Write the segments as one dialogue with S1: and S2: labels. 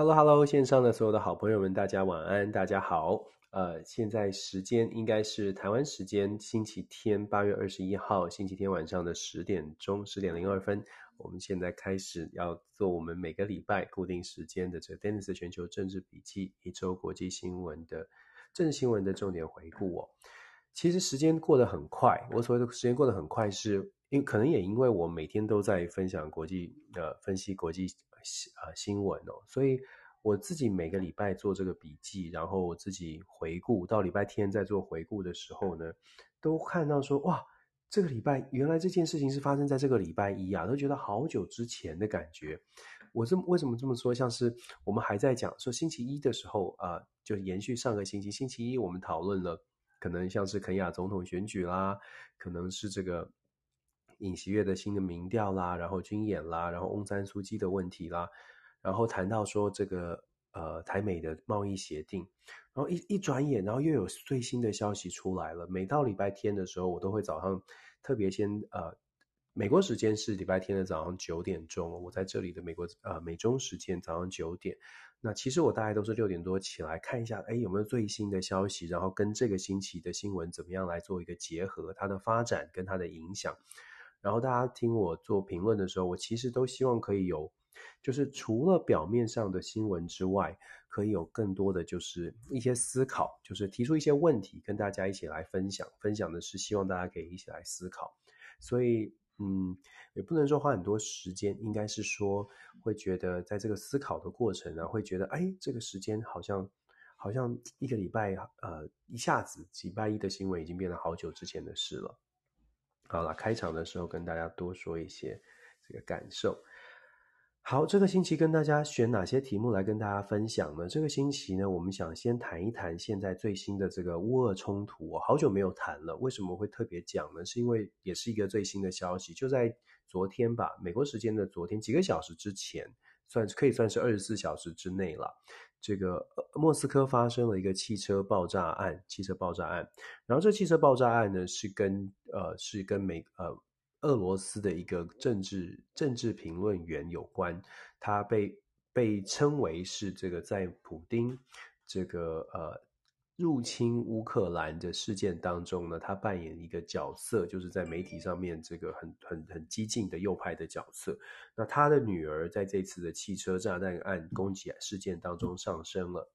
S1: Hello，Hello，线上的所有的好朋友们，大家晚安，大家好。呃，现在时间应该是台湾时间星期天八月二十一号星期天晚上的十点钟，十点零二分。我们现在开始要做我们每个礼拜固定时间的这个 Dennis 全球政治笔记一周国际新闻的政治新闻的重点回顾哦。其实时间过得很快，我所谓的时间过得很快是，是因可能也因为我每天都在分享国际呃分析国际呃新闻哦，所以。我自己每个礼拜做这个笔记，然后我自己回顾，到礼拜天在做回顾的时候呢，都看到说哇，这个礼拜原来这件事情是发生在这个礼拜一啊，都觉得好久之前的感觉。我这为什么这么说？像是我们还在讲说星期一的时候啊、就延续上个星期，星期一我们讨论了可能像是肯亚总统选举啦，可能是这个尹锡悦的新的民调啦，然后军演啦，然后翁山苏姬的问题啦。然后谈到说这个呃台美的贸易协定，然后一一转眼，然后又有最新的消息出来了。每到礼拜天的时候，我都会早上特别先呃，美国时间是礼拜天的早上九点钟，我在这里的美国呃美中时间早上九点。那其实我大概都是六点多起来看一下，哎有没有最新的消息，然后跟这个星期的新闻怎么样来做一个结合，它的发展跟它的影响。然后大家听我做评论的时候，我其实都希望可以有。就是除了表面上的新闻之外，可以有更多的就是一些思考，就是提出一些问题跟大家一起来分享。分享的是希望大家可以一起来思考。所以，嗯，也不能说花很多时间，应该是说会觉得在这个思考的过程呢，会觉得哎，这个时间好像好像一个礼拜，呃，一下子礼拜一的新闻已经变得好久之前的事了。好了，开场的时候跟大家多说一些这个感受。好，这个星期跟大家选哪些题目来跟大家分享呢？这个星期呢，我们想先谈一谈现在最新的这个乌俄冲突。我好久没有谈了，为什么会特别讲呢？是因为也是一个最新的消息，就在昨天吧，美国时间的昨天几个小时之前，算可以算是二十四小时之内了。这个莫斯科发生了一个汽车爆炸案，汽车爆炸案。然后这汽车爆炸案呢，是跟呃是跟美呃。俄罗斯的一个政治政治评论员有关，他被被称为是这个在普丁这个呃入侵乌克兰的事件当中呢，他扮演一个角色，就是在媒体上面这个很很很激进的右派的角色。那他的女儿在这次的汽车炸弹案攻击事件当中丧生了。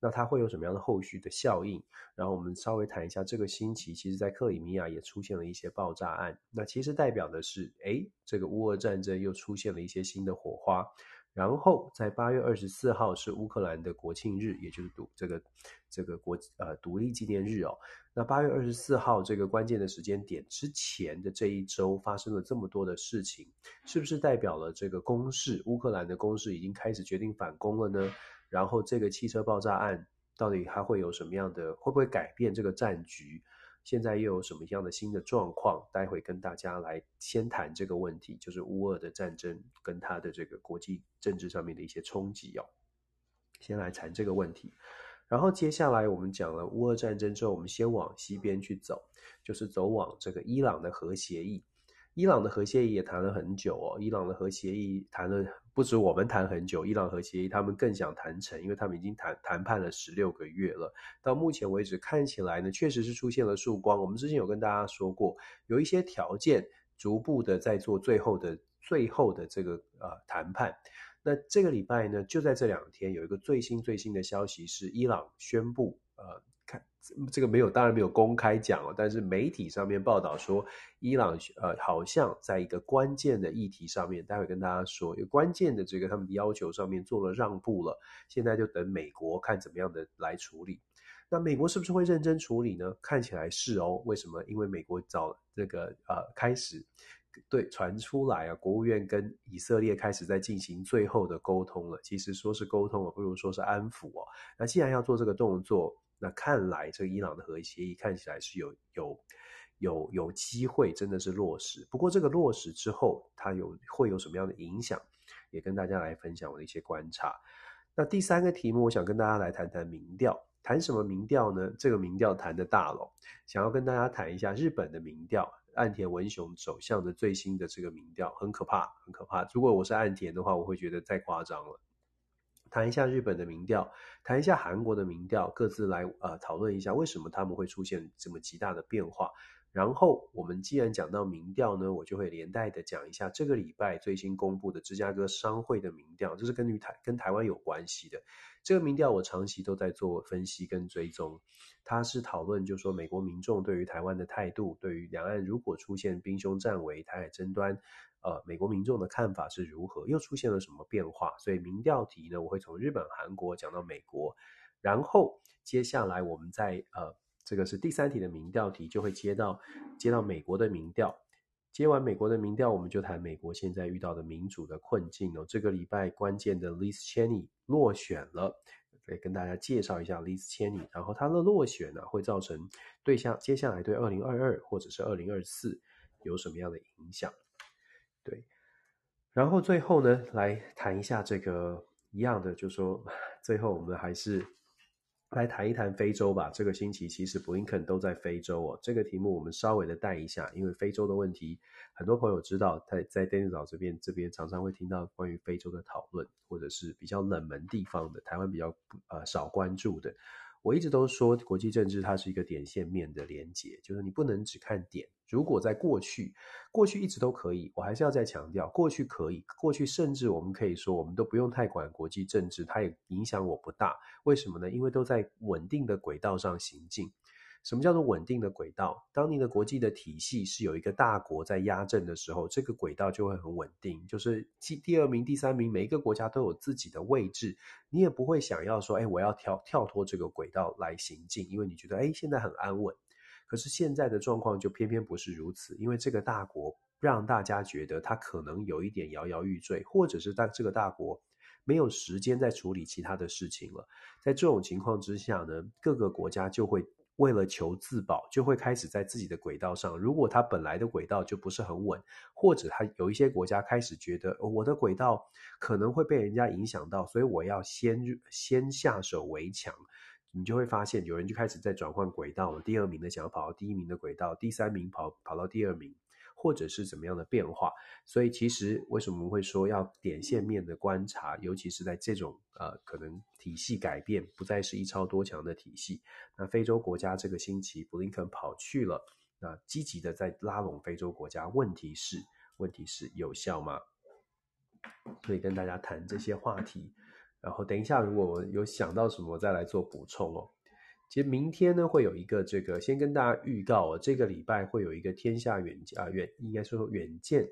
S1: 那它会有什么样的后续的效应？然后我们稍微谈一下，这个星期其实，在克里米亚也出现了一些爆炸案。那其实代表的是，诶，这个乌俄战争又出现了一些新的火花。然后在八月二十四号是乌克兰的国庆日，也就是独这个这个国呃独立纪念日哦。那八月二十四号这个关键的时间点之前的这一周发生了这么多的事情，是不是代表了这个攻势？乌克兰的攻势已经开始决定反攻了呢？然后这个汽车爆炸案到底还会有什么样的？会不会改变这个战局？现在又有什么样的新的状况？待会跟大家来先谈这个问题，就是乌俄的战争跟它的这个国际政治上面的一些冲击哦。先来谈这个问题，然后接下来我们讲了乌俄战争之后，我们先往西边去走，就是走往这个伊朗的核协议。伊朗的核协议也谈了很久哦，伊朗的核协议谈了不止我们谈很久，伊朗核协议他们更想谈成，因为他们已经谈谈判了十六个月了。到目前为止看起来呢，确实是出现了曙光。我们之前有跟大家说过，有一些条件逐步的在做最后的最后的这个呃谈判。那这个礼拜呢，就在这两天有一个最新最新的消息是，伊朗宣布呃。看这个没有，当然没有公开讲哦，但是媒体上面报道说，伊朗呃好像在一个关键的议题上面，待会跟大家说，有关键的这个他们的要求上面做了让步了，现在就等美国看怎么样的来处理。那美国是不是会认真处理呢？看起来是哦。为什么？因为美国早这个呃开始对传出来啊，国务院跟以色列开始在进行最后的沟通了。其实说是沟通啊，不如说是安抚哦。那既然要做这个动作。那看来，这个伊朗的核协议看起来是有有有有机会，真的是落实。不过，这个落实之后，它有会有什么样的影响，也跟大家来分享我的一些观察。那第三个题目，我想跟大家来谈谈民调。谈什么民调呢？这个民调谈的大了，想要跟大家谈一下日本的民调，岸田文雄走向的最新的这个民调，很可怕，很可怕。如果我是岸田的话，我会觉得太夸张了。谈一下日本的民调，谈一下韩国的民调，各自来呃讨论一下为什么他们会出现这么极大的变化。然后我们既然讲到民调呢，我就会连带的讲一下这个礼拜最新公布的芝加哥商会的民调，这是根据台跟台湾有关系的。这个民调我长期都在做分析跟追踪，它是讨论就是说美国民众对于台湾的态度，对于两岸如果出现兵凶战危、台海争端。呃，美国民众的看法是如何？又出现了什么变化？所以民调题呢，我会从日本、韩国讲到美国，然后接下来我们在呃，这个是第三题的民调题，就会接到接到美国的民调。接完美国的民调，我们就谈美国现在遇到的民主的困境哦。这个礼拜关键的 Liz Cheney 落选了，来跟大家介绍一下 Liz Cheney。然后她的落选呢，会造成对下接下来对二零二二或者是二零二四有什么样的影响？对，然后最后呢，来谈一下这个一样的，就说最后我们还是来谈一谈非洲吧。这个星期其实布林肯都在非洲哦。这个题目我们稍微的带一下，因为非洲的问题，很多朋友知道，在在丹尼岛这边这边常常会听到关于非洲的讨论，或者是比较冷门地方的，台湾比较呃少关注的。我一直都说，国际政治它是一个点线面的连接，就是你不能只看点。如果在过去，过去一直都可以，我还是要再强调，过去可以，过去甚至我们可以说，我们都不用太管国际政治，它也影响我不大。为什么呢？因为都在稳定的轨道上行进。什么叫做稳定的轨道？当你的国际的体系是有一个大国在压阵的时候，这个轨道就会很稳定。就是第第二名、第三名，每一个国家都有自己的位置，你也不会想要说，哎，我要跳跳脱这个轨道来行进，因为你觉得，哎，现在很安稳。可是现在的状况就偏偏不是如此，因为这个大国让大家觉得它可能有一点摇摇欲坠，或者是当这个大国没有时间再处理其他的事情了。在这种情况之下呢，各个国家就会。为了求自保，就会开始在自己的轨道上。如果他本来的轨道就不是很稳，或者他有一些国家开始觉得，我的轨道可能会被人家影响到，所以我要先先下手为强，你就会发现有人就开始在转换轨道了。第二名的想要跑到第一名的轨道，第三名跑跑到第二名。或者是怎么样的变化，所以其实为什么我们会说要点线面的观察，尤其是在这种呃可能体系改变不再是一超多强的体系。那非洲国家这个星期布林肯跑去了，那积极的在拉拢非洲国家，问题是问题是有效吗？可以跟大家谈这些话题，然后等一下如果我有想到什么，再来做补充哦。其实明天呢，会有一个这个，先跟大家预告，这个礼拜会有一个天下远啊远，应该说远见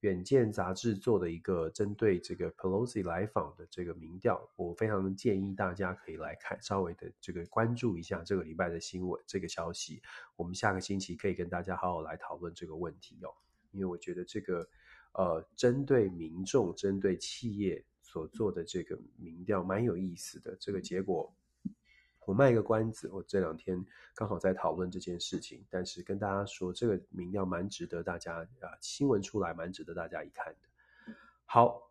S1: 远见杂志做的一个针对这个 Pelosi 来访的这个民调，我非常建议大家可以来看，稍微的这个关注一下这个礼拜的新闻这个消息。我们下个星期可以跟大家好好来讨论这个问题哦，因为我觉得这个呃，针对民众、针对企业所做的这个民调蛮有意思的，这个结果。我卖一个关子，我这两天刚好在讨论这件事情，但是跟大家说，这个民调蛮值得大家啊，新闻出来蛮值得大家一看的。好。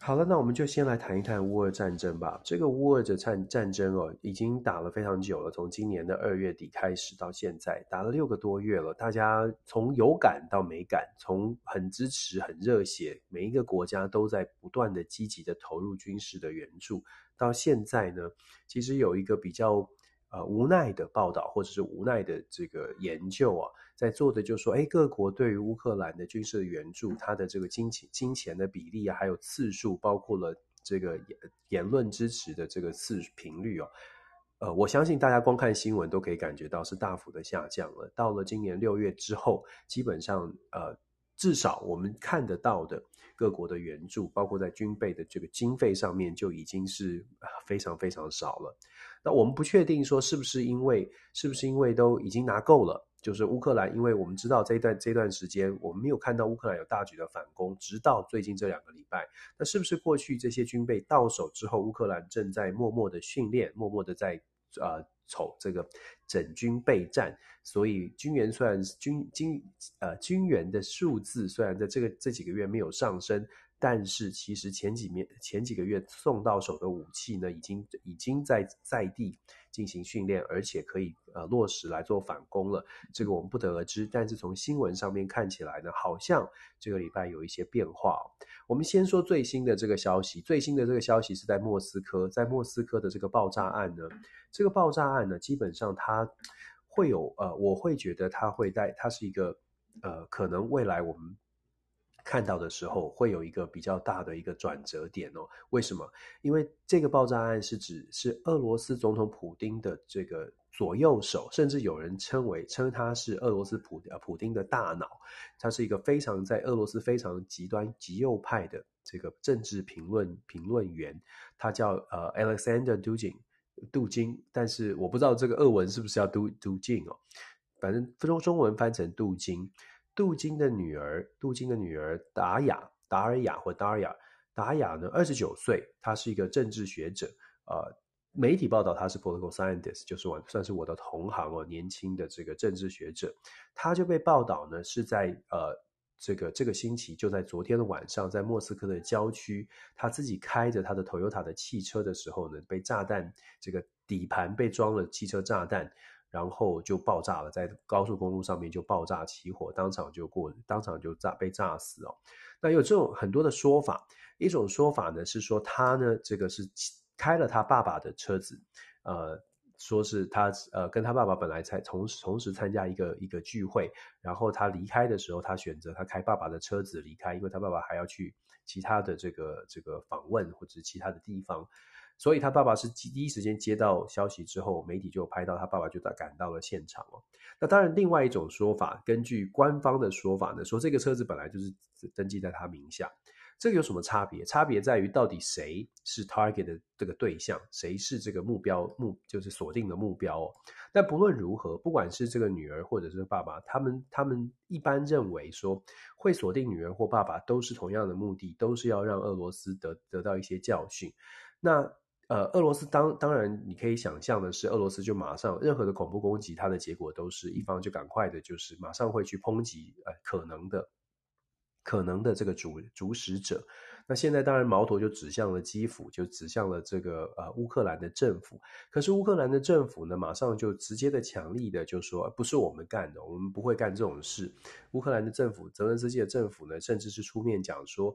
S1: 好了，那我们就先来谈一谈乌俄战争吧。这个乌俄的战战争哦，已经打了非常久了，从今年的二月底开始到现在，打了六个多月了。大家从有感到没感，从很支持、很热血，每一个国家都在不断的积极的投入军事的援助，到现在呢，其实有一个比较。呃，无奈的报道或者是无奈的这个研究啊，在做的就是说，哎，各国对于乌克兰的军事援助，它的这个金钱金钱的比例啊，还有次数，包括了这个言言论支持的这个次频率哦，呃，我相信大家光看新闻都可以感觉到是大幅的下降了。到了今年六月之后，基本上呃，至少我们看得到的各国的援助，包括在军备的这个经费上面，就已经是非常非常少了。那我们不确定说是不是因为是不是因为都已经拿够了，就是乌克兰，因为我们知道这段这段时间我们没有看到乌克兰有大举的反攻，直到最近这两个礼拜。那是不是过去这些军备到手之后，乌克兰正在默默的训练，默默的在呃丑这个整军备战？所以军援虽然军军呃军援的数字虽然在这个这几个月没有上升。但是其实前几面前几个月送到手的武器呢，已经已经在在地进行训练，而且可以呃落实来做反攻了。这个我们不得而知，但是从新闻上面看起来呢，好像这个礼拜有一些变化。我们先说最新的这个消息，最新的这个消息是在莫斯科，在莫斯科的这个爆炸案呢，这个爆炸案呢，基本上它会有呃，我会觉得它会带，它是一个呃，可能未来我们。看到的时候会有一个比较大的一个转折点哦。为什么？因为这个爆炸案是指是俄罗斯总统普丁的这个左右手，甚至有人称为称他是俄罗斯普呃普丁的大脑。他是一个非常在俄罗斯非常极端极右派的这个政治评论评论员，他叫呃 Alexander Dugin 杜金，但是我不知道这个俄文是不是要杜杜金哦，反正中中文翻成杜金。杜金的女儿，杜金的女儿达雅，达尔雅或达尔雅，达雅呢，二十九岁，她是一个政治学者。呃，媒体报道她是 political scientist，就是我算是我的同行哦，年轻的这个政治学者。她就被报道呢是在呃这个这个星期，就在昨天的晚上，在莫斯科的郊区，她自己开着她的 Toyota 的汽车的时候呢，被炸弹这个底盘被装了汽车炸弹。然后就爆炸了，在高速公路上面就爆炸起火，当场就过，当场就炸被炸死哦。那有这种很多的说法，一种说法呢是说他呢这个是开了他爸爸的车子，呃，说是他呃跟他爸爸本来才同同时参加一个一个聚会，然后他离开的时候，他选择他开爸爸的车子离开，因为他爸爸还要去其他的这个这个访问或者其他的地方。所以他爸爸是第一时间接到消息之后，媒体就拍到他爸爸就赶到了现场哦。那当然，另外一种说法，根据官方的说法呢，说这个车子本来就是登记在他名下。这个有什么差别？差别在于到底谁是 target 的这个对象，谁是这个目标目就是锁定的目标哦。但不论如何，不管是这个女儿或者是爸爸，他们他们一般认为说会锁定女儿或爸爸都是同样的目的，都是要让俄罗斯得得到一些教训。那呃，俄罗斯当当然，你可以想象的是，俄罗斯就马上任何的恐怖攻击，它的结果都是一方就赶快的，就是马上会去抨击呃可能的可能的这个主主使者。那现在当然矛头就指向了基辅，就指向了这个呃乌克兰的政府。可是乌克兰的政府呢，马上就直接的强力的就说，不是我们干的，我们不会干这种事。乌克兰的政府，泽连斯基的政府呢，甚至是出面讲说。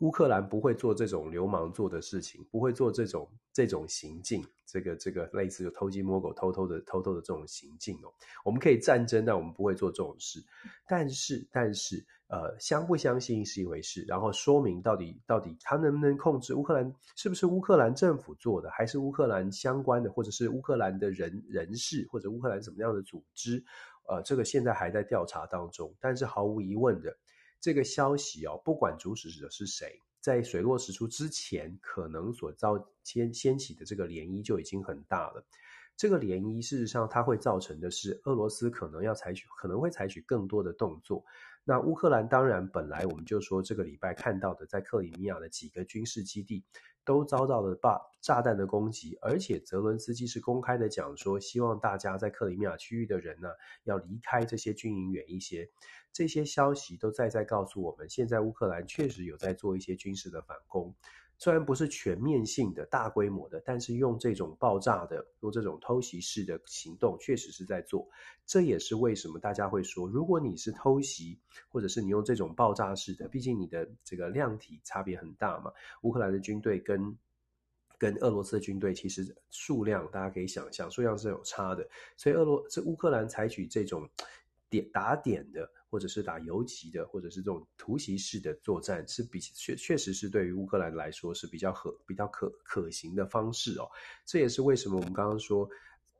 S1: 乌克兰不会做这种流氓做的事情，不会做这种这种行径，这个这个类似就偷鸡摸狗、偷偷的偷偷的这种行径哦。我们可以战争，但我们不会做这种事。但是，但是，呃，相不相信是一回事，然后说明到底到底他能不能控制乌克兰，是不是乌克兰政府做的，还是乌克兰相关的，或者是乌克兰的人人士，或者乌克兰什么样的组织？呃，这个现在还在调查当中。但是毫无疑问的。这个消息哦，不管主使者是谁，在水落石出之前，可能所造掀掀起的这个涟漪就已经很大了。这个涟漪事实上它会造成的是，俄罗斯可能要采取，可能会采取更多的动作。那乌克兰当然本来我们就说，这个礼拜看到的在克里米亚的几个军事基地都遭到了爆炸弹的攻击，而且泽伦斯基是公开的讲说，希望大家在克里米亚区域的人呢，要离开这些军营远一些。这些消息都在在告诉我们，现在乌克兰确实有在做一些军事的反攻，虽然不是全面性的大规模的，但是用这种爆炸的、用这种偷袭式的行动，确实是在做。这也是为什么大家会说，如果你是偷袭，或者是你用这种爆炸式的，毕竟你的这个量体差别很大嘛。乌克兰的军队跟跟俄罗斯的军队其实数量大家可以想象，数量是有差的，所以俄罗这乌克兰采取这种点打点的。或者是打游击的，或者是这种突袭式的作战，是比确确实是对于乌克兰来说是比较可比较可可行的方式哦。这也是为什么我们刚刚说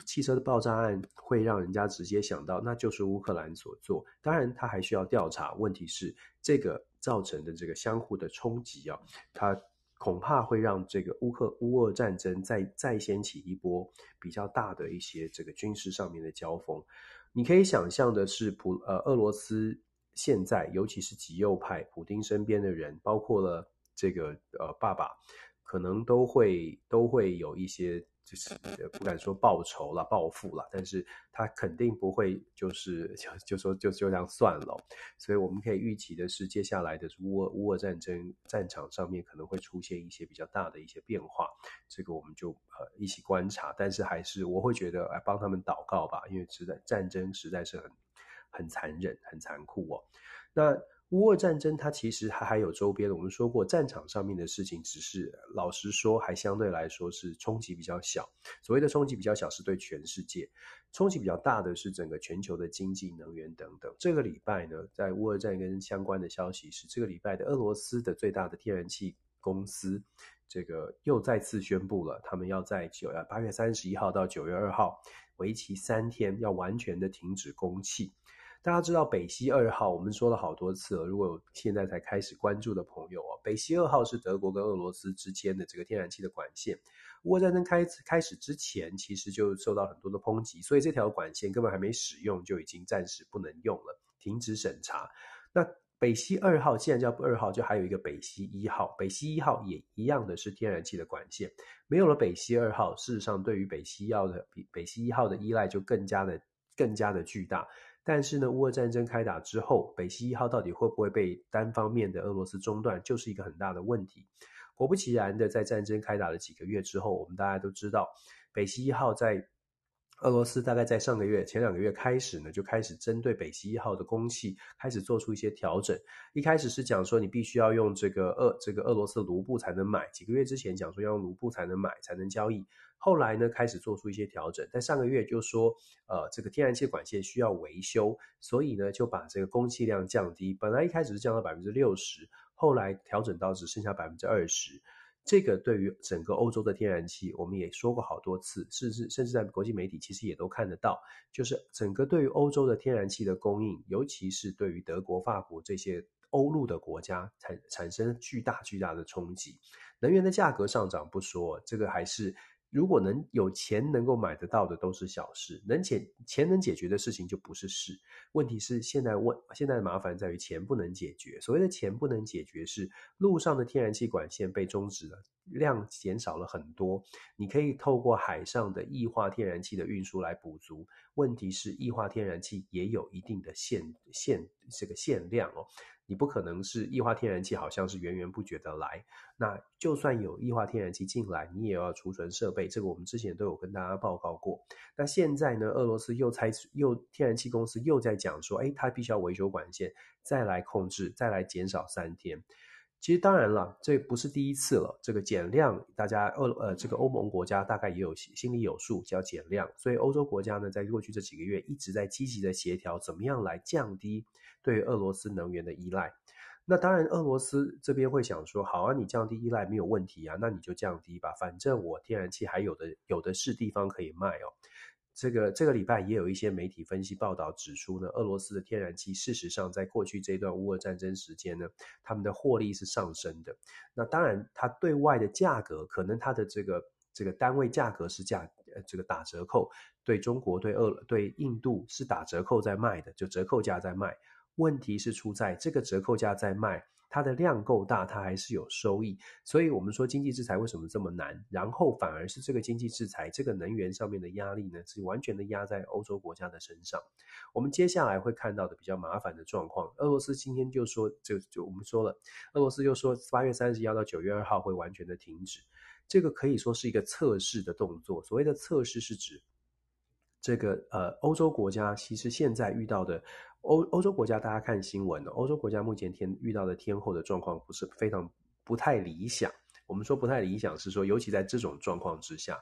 S1: 汽车的爆炸案会让人家直接想到那就是乌克兰所做。当然，他还需要调查。问题是这个造成的这个相互的冲击啊，它恐怕会让这个乌克乌俄战争再再掀起一波比较大的一些这个军事上面的交锋。你可以想象的是，普呃俄罗斯现在，尤其是极右派，普丁身边的人，包括了这个呃爸爸，可能都会都会有一些就是不敢说报仇了、报复了，但是他肯定不会就是 就就说就就这样算了。所以我们可以预期的是，接下来的乌俄乌俄战争战场上面可能会出现一些比较大的一些变化，这个我们就呃一起观察。但是还是我会觉得来帮他们祷告吧，因为实在战争实在是很很残忍、很残酷哦。那。乌俄战争，它其实还还有周边的。我们说过，战场上面的事情，只是老实说，还相对来说是冲击比较小。所谓的冲击比较小，是对全世界；冲击比较大的是整个全球的经济、能源等等。这个礼拜呢，在乌俄战跟相关的消息是，这个礼拜的俄罗斯的最大的天然气公司，这个又再次宣布了，他们要在九月八月三十一号到九月二号，为期三天，要完全的停止供气。大家知道北溪二号，我们说了好多次了。如果现在才开始关注的朋友啊，北溪二号是德国跟俄罗斯之间的这个天然气的管线。乌俄战争开开始之前，其实就受到很多的抨击，所以这条管线根本还没使用，就已经暂时不能用了，停止审查。那北溪二号既然叫二号，就还有一个北溪一号。北溪一号也一样的是天然气的管线，没有了北溪二号，事实上对于北溪一号的比北溪一号的依赖就更加的更加的巨大。但是呢，乌俄战争开打之后，北溪一号到底会不会被单方面的俄罗斯中断，就是一个很大的问题。果不其然的，在战争开打了几个月之后，我们大家都知道，北溪一号在俄罗斯大概在上个月、前两个月开始呢，就开始针对北溪一号的供气开始做出一些调整。一开始是讲说你必须要用这个俄这个俄罗斯卢布才能买，几个月之前讲说要用卢布才能买才能交易。后来呢，开始做出一些调整，在上个月就说，呃，这个天然气管线需要维修，所以呢就把这个供气量降低。本来一开始是降到百分之六十，后来调整到只剩下百分之二十。这个对于整个欧洲的天然气，我们也说过好多次，甚至甚至在国际媒体其实也都看得到，就是整个对于欧洲的天然气的供应，尤其是对于德国、法国这些欧陆的国家产产生巨大巨大的冲击。能源的价格上涨不说，这个还是。如果能有钱能够买得到的都是小事，能钱钱能解决的事情就不是事。问题是现在问现在的麻烦在于钱不能解决。所谓的钱不能解决是路上的天然气管线被终止了，量减少了很多。你可以透过海上的液化天然气的运输来补足。问题是液化天然气也有一定的限限这个限量哦。你不可能是液化天然气，好像是源源不绝的来。那就算有液化天然气进来，你也要储存设备。这个我们之前都有跟大家报告过。那现在呢，俄罗斯又拆又天然气公司又在讲说，哎，它必须要维修管线，再来控制，再来减少三天。其实当然了，这不是第一次了。这个减量，大家欧呃这个欧盟国家大概也有心里有数，叫减量。所以欧洲国家呢，在过去这几个月一直在积极的协调，怎么样来降低。对俄罗斯能源的依赖，那当然俄罗斯这边会想说，好啊，你降低依赖没有问题啊，那你就降低吧，反正我天然气还有的有的是地方可以卖哦。这个这个礼拜也有一些媒体分析报道指出呢，俄罗斯的天然气事实上在过去这段乌俄战争时间呢，他们的获利是上升的。那当然，它对外的价格可能它的这个这个单位价格是价呃这个打折扣，对中国对俄对印度是打折扣在卖的，就折扣价在卖。问题是出在这个折扣价在卖，它的量够大，它还是有收益。所以，我们说经济制裁为什么这么难？然后反而是这个经济制裁，这个能源上面的压力呢，是完全的压在欧洲国家的身上。我们接下来会看到的比较麻烦的状况，俄罗斯今天就说，就就我们说了，俄罗斯就说八月三十一号到九月二号会完全的停止，这个可以说是一个测试的动作。所谓的测试是指这个呃，欧洲国家其实现在遇到的。欧欧洲国家，大家看新闻呢，欧洲国家目前天遇到的天候的状况不是非常不太理想。我们说不太理想，是说尤其在这种状况之下，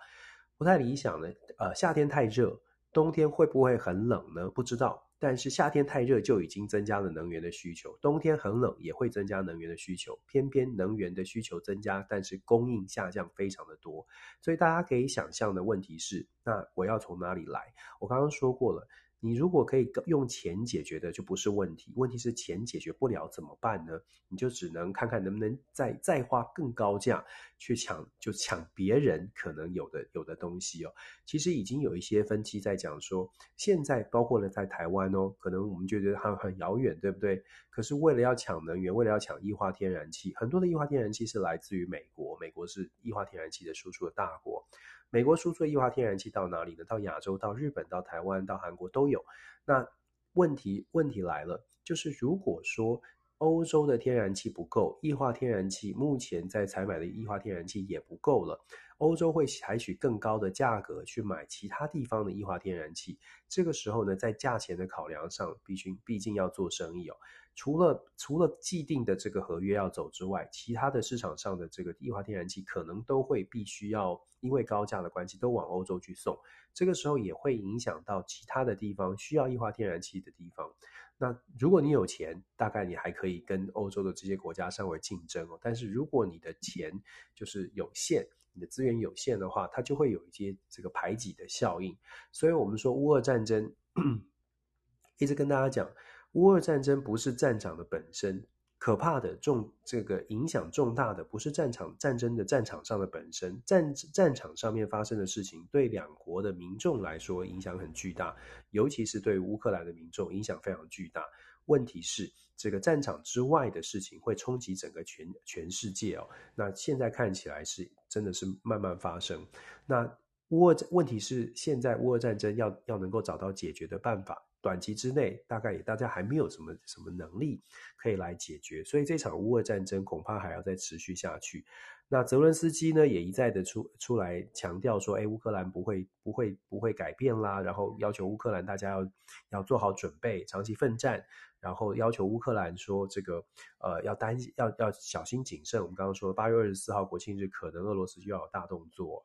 S1: 不太理想呢。呃，夏天太热，冬天会不会很冷呢？不知道。但是夏天太热就已经增加了能源的需求，冬天很冷也会增加能源的需求。偏偏能源的需求增加，但是供应下降非常的多。所以大家可以想象的问题是，那我要从哪里来？我刚刚说过了。你如果可以用钱解决的，就不是问题。问题是钱解决不了怎么办呢？你就只能看看能不能再再花更高价去抢，就抢别人可能有的有的东西哦。其实已经有一些分析在讲说，现在包括了在台湾哦，可能我们觉得它很遥远，对不对？可是为了要抢能源，为了要抢液化天然气，很多的液化天然气是来自于美国，美国是液化天然气的输出的大国。美国输出的液化天然气到哪里呢？到亚洲、到日本、到台湾、到韩国都有。那问题问题来了，就是如果说欧洲的天然气不够，液化天然气目前在采买的液化天然气也不够了。欧洲会采取更高的价格去买其他地方的液化天然气，这个时候呢，在价钱的考量上，必须毕竟要做生意哦。除了除了既定的这个合约要走之外，其他的市场上的这个液化天然气可能都会必须要因为高价的关系都往欧洲去送，这个时候也会影响到其他的地方需要液化天然气的地方。那如果你有钱，大概你还可以跟欧洲的这些国家稍微竞争哦。但是如果你的钱就是有限，你的资源有限的话，它就会有一些这个排挤的效应。所以，我们说乌俄战争，一直跟大家讲，乌俄战争不是战场的本身，可怕的重这个影响重大的不是战场战争的战场上的本身，战战场上面发生的事情，对两国的民众来说影响很巨大，尤其是对乌克兰的民众影响非常巨大。问题是，这个战场之外的事情会冲击整个全全世界哦。那现在看起来是真的是慢慢发生。那乌俄问题是，现在乌俄战争要要能够找到解决的办法，短期之内大概也大家还没有什么什么能力可以来解决，所以这场乌俄战争恐怕还要再持续下去。那泽伦斯基呢，也一再的出出来强调说，哎，乌克兰不会不会不会改变啦，然后要求乌克兰大家要要做好准备，长期奋战。然后要求乌克兰说这个，呃，要担，要要小心谨慎。我们刚刚说八月二十四号国庆日，可能俄罗斯就要有大动作。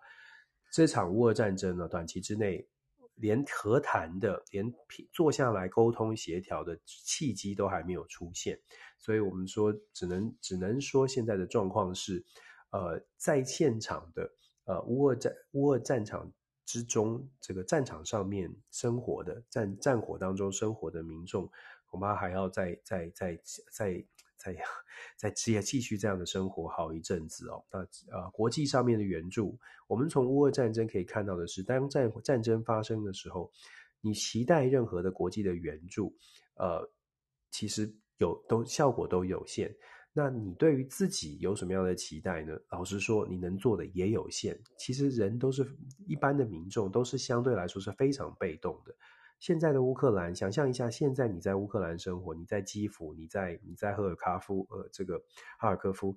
S1: 这场乌俄战争呢，短期之内连和谈的、连坐下来沟通协调的契机都还没有出现。所以我们说，只能只能说现在的状况是，呃，在现场的呃乌俄战乌俄战场之中，这个战场上面生活的战战火当中生活的民众。恐怕还要再再再再再再继继续这样的生活好一阵子哦。那呃，国际上面的援助，我们从乌俄战争可以看到的是，当战战争发生的时候，你期待任何的国际的援助，呃，其实有都效果都有限。那你对于自己有什么样的期待呢？老实说，你能做的也有限。其实人都是一般的民众，都是相对来说是非常被动的。现在的乌克兰，想象一下，现在你在乌克兰生活，你在基辅，你在你在赫尔卡夫，呃，这个哈尔科夫，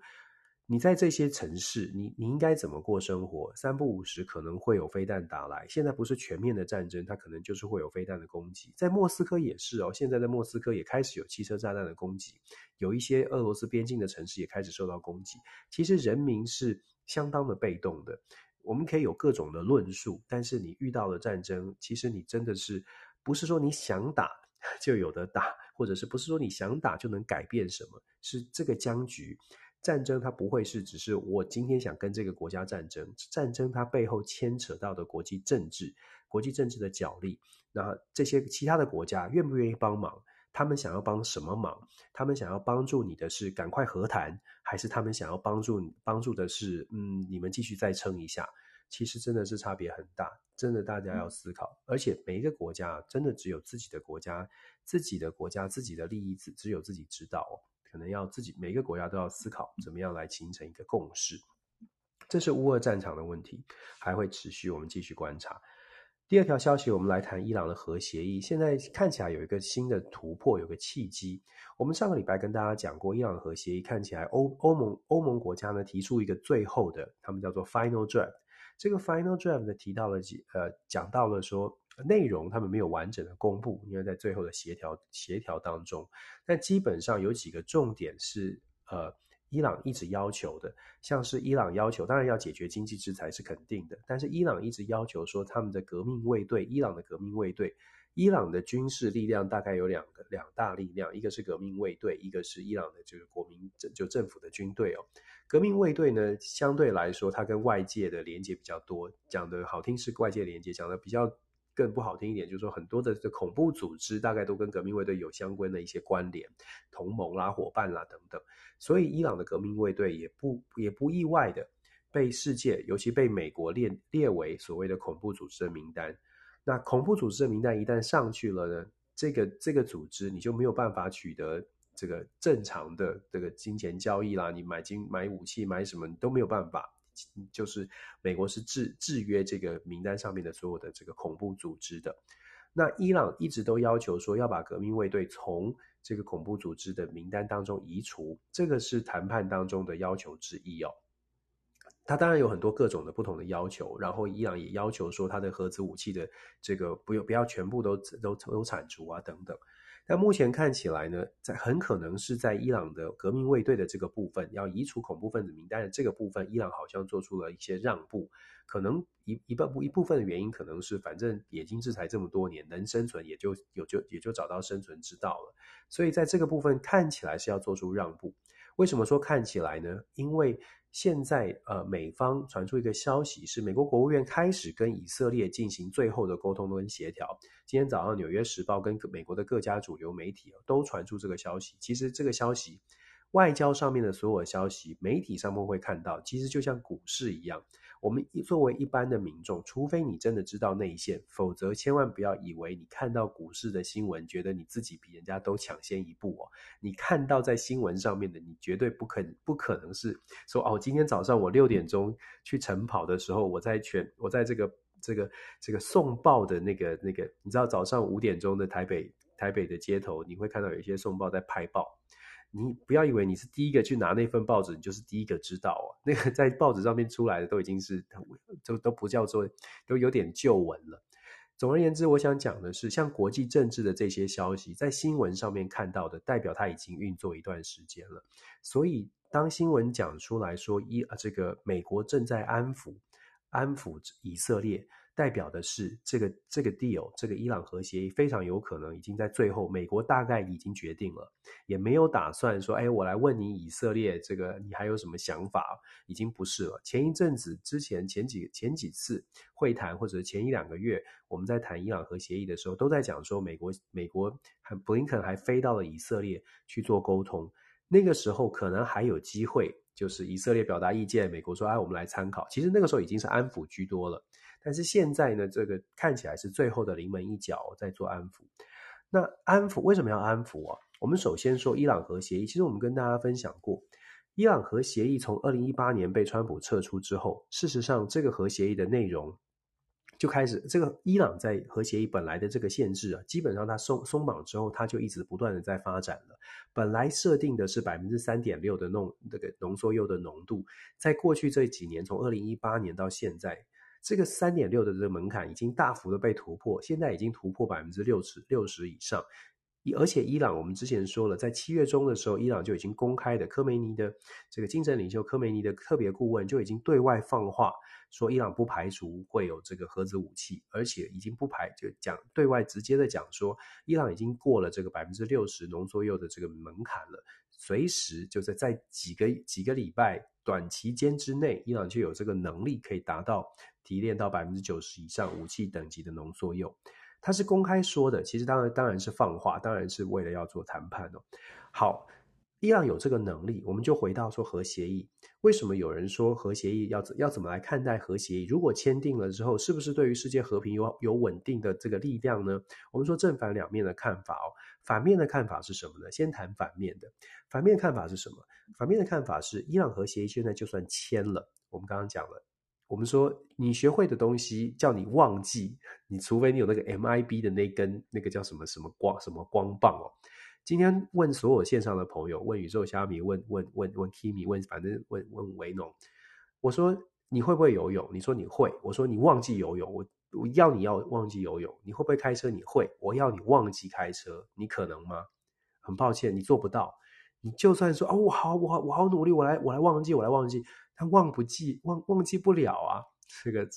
S1: 你在这些城市，你你应该怎么过生活？三不五时可能会有飞弹打来。现在不是全面的战争，它可能就是会有飞弹的攻击。在莫斯科也是哦，现在在莫斯科也开始有汽车炸弹的攻击，有一些俄罗斯边境的城市也开始受到攻击。其实人民是相当的被动的。我们可以有各种的论述，但是你遇到了战争，其实你真的是。不是说你想打 就有的打，或者是不是说你想打就能改变什么？是这个僵局，战争它不会是只是我今天想跟这个国家战争，战争它背后牵扯到的国际政治、国际政治的角力，那这些其他的国家愿不愿意帮忙？他们想要帮什么忙？他们想要帮助你的是赶快和谈，还是他们想要帮助你帮助的是嗯，你们继续再撑一下？其实真的是差别很大，真的大家要思考。而且每一个国家真的只有自己的国家、自己的国家、自己的利益只只有自己知道。可能要自己每一个国家都要思考怎么样来形成一个共识。这是乌俄战场的问题，还会持续，我们继续观察。第二条消息，我们来谈伊朗的核协议。现在看起来有一个新的突破，有个契机。我们上个礼拜跟大家讲过，伊朗的核协议看起来欧欧盟欧盟国家呢提出一个最后的，他们叫做 Final Draft。这个 final draft 呢，提到了几呃，讲到了说内容他们没有完整的公布，因为在最后的协调协调当中，但基本上有几个重点是呃伊朗一直要求的，像是伊朗要求，当然要解决经济制裁是肯定的，但是伊朗一直要求说他们的革命卫队，伊朗的革命卫队。伊朗的军事力量大概有两个两大力量，一个是革命卫队，一个是伊朗的这个国民政就政府的军队哦。革命卫队呢，相对来说它跟外界的连接比较多，讲的好听是外界连接，讲的比较更不好听一点，就是说很多的恐怖组织大概都跟革命卫队有相关的一些关联、同盟啦、伙伴啦等等。所以伊朗的革命卫队也不也不意外的被世界，尤其被美国列列为所谓的恐怖组织的名单。那恐怖组织的名单一旦上去了呢，这个这个组织你就没有办法取得这个正常的这个金钱交易啦，你买金买武器买什么你都没有办法，就是美国是制制约这个名单上面的所有的这个恐怖组织的。那伊朗一直都要求说要把革命卫队从这个恐怖组织的名单当中移除，这个是谈判当中的要求之一哦。他当然有很多各种的不同的要求，然后伊朗也要求说他的核子武器的这个不要不要全部都都都铲除啊等等。但目前看起来呢，在很可能是在伊朗的革命卫队的这个部分要移除恐怖分子名单的这个部分，伊朗好像做出了一些让步。可能一一部一部分的原因可能是，反正已经制裁这么多年，能生存也就有就也就找到生存之道了。所以在这个部分看起来是要做出让步。为什么说看起来呢？因为现在呃，美方传出一个消息，是美国国务院开始跟以色列进行最后的沟通跟协调。今天早上，《纽约时报》跟美国的各家主流媒体都传出这个消息。其实这个消息，外交上面的所有的消息，媒体上面会看到，其实就像股市一样。我们一作为一般的民众，除非你真的知道内线，否则千万不要以为你看到股市的新闻，觉得你自己比人家都抢先一步哦。你看到在新闻上面的，你绝对不可不可能是说哦，今天早上我六点钟去晨跑的时候，我在全我在这个这个这个送报的那个那个，你知道早上五点钟的台北台北的街头，你会看到有一些送报在拍报。你不要以为你是第一个去拿那份报纸，你就是第一个知道哦。那个在报纸上面出来的都已经是都都不叫做都有点旧闻了。总而言之，我想讲的是，像国际政治的这些消息，在新闻上面看到的，代表它已经运作一段时间了。所以，当新闻讲出来说，一啊，这个美国正在安抚安抚以色列。代表的是这个这个 deal，这个伊朗核协议非常有可能已经在最后，美国大概已经决定了，也没有打算说，哎，我来问你以色列这个你还有什么想法？已经不是了。前一阵子之前前几前几次会谈，或者前一两个月我们在谈伊朗核协议的时候，都在讲说美国美国还布林肯还飞到了以色列去做沟通，那个时候可能还有机会，就是以色列表达意见，美国说，哎，我们来参考。其实那个时候已经是安抚居多了。但是现在呢，这个看起来是最后的临门一脚，在做安抚。那安抚为什么要安抚啊？我们首先说伊朗核协议，其实我们跟大家分享过，伊朗核协议从二零一八年被川普撤出之后，事实上这个核协议的内容就开始，这个伊朗在核协议本来的这个限制啊，基本上它松松绑之后，它就一直不断的在发展了。本来设定的是百分之三点六的浓这个浓缩铀的浓度，在过去这几年，从二零一八年到现在。这个三点六的这个门槛已经大幅的被突破，现在已经突破百分之六十六十以上。而且伊朗，我们之前说了，在七月中的时候，伊朗就已经公开的，科梅尼的这个精神领袖科梅尼的特别顾问就已经对外放话，说伊朗不排除会有这个核子武器，而且已经不排就讲对外直接的讲说，伊朗已经过了这个百分之六十浓缩铀的这个门槛了。随时就在在几个几个礼拜短期间之内，伊朗就有这个能力可以达到提炼到百分之九十以上武器等级的浓缩铀。他是公开说的，其实当然当然是放话，当然是为了要做谈判哦。好，伊朗有这个能力，我们就回到说核协议。为什么有人说核协议要要怎么来看待核协议？如果签订了之后，是不是对于世界和平有有稳定的这个力量呢？我们说正反两面的看法哦。反面的看法是什么呢？先谈反面的。反面看法是什么？反面的看法是，伊朗核协议现在就算签了，我们刚刚讲了，我们说你学会的东西叫你忘记，你除非你有那个 MIB 的那根那个叫什么什么光什么光棒哦。今天问所有线上的朋友，问宇宙虾米，问问问问 Kimi，问反正问问维农，我说你会不会游泳？你说你会，我说你忘记游泳，我。我要你要忘记游泳，你会不会开车？你会。我要你忘记开车，你可能吗？很抱歉，你做不到。你就算说哦，我好，我好，我好努力，我来，我来忘记，我来忘记，他忘不记，忘忘记不了啊。这个，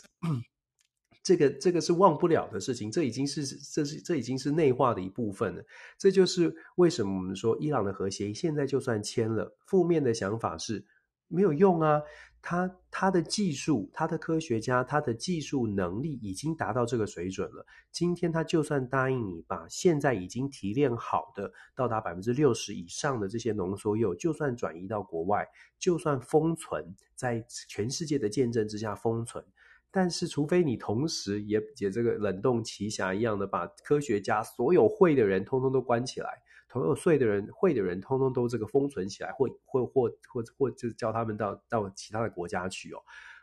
S1: 这个，这个是忘不了的事情。这已经是，这是，这已经是内化的一部分了。这就是为什么我们说伊朗的核协议现在就算签了，负面的想法是没有用啊。他他的技术，他的科学家，他的技术能力已经达到这个水准了。今天他就算答应你，把现在已经提炼好的到达百分之六十以上的这些浓缩铀，就算转移到国外，就算封存在全世界的见证之下封存，但是除非你同时也也这个冷冻奇侠一样的把科学家所有会的人通通都关起来，头有税的人、会的人，通通都这个封存起来，或或或或或就叫他们到到其他的国家去哦。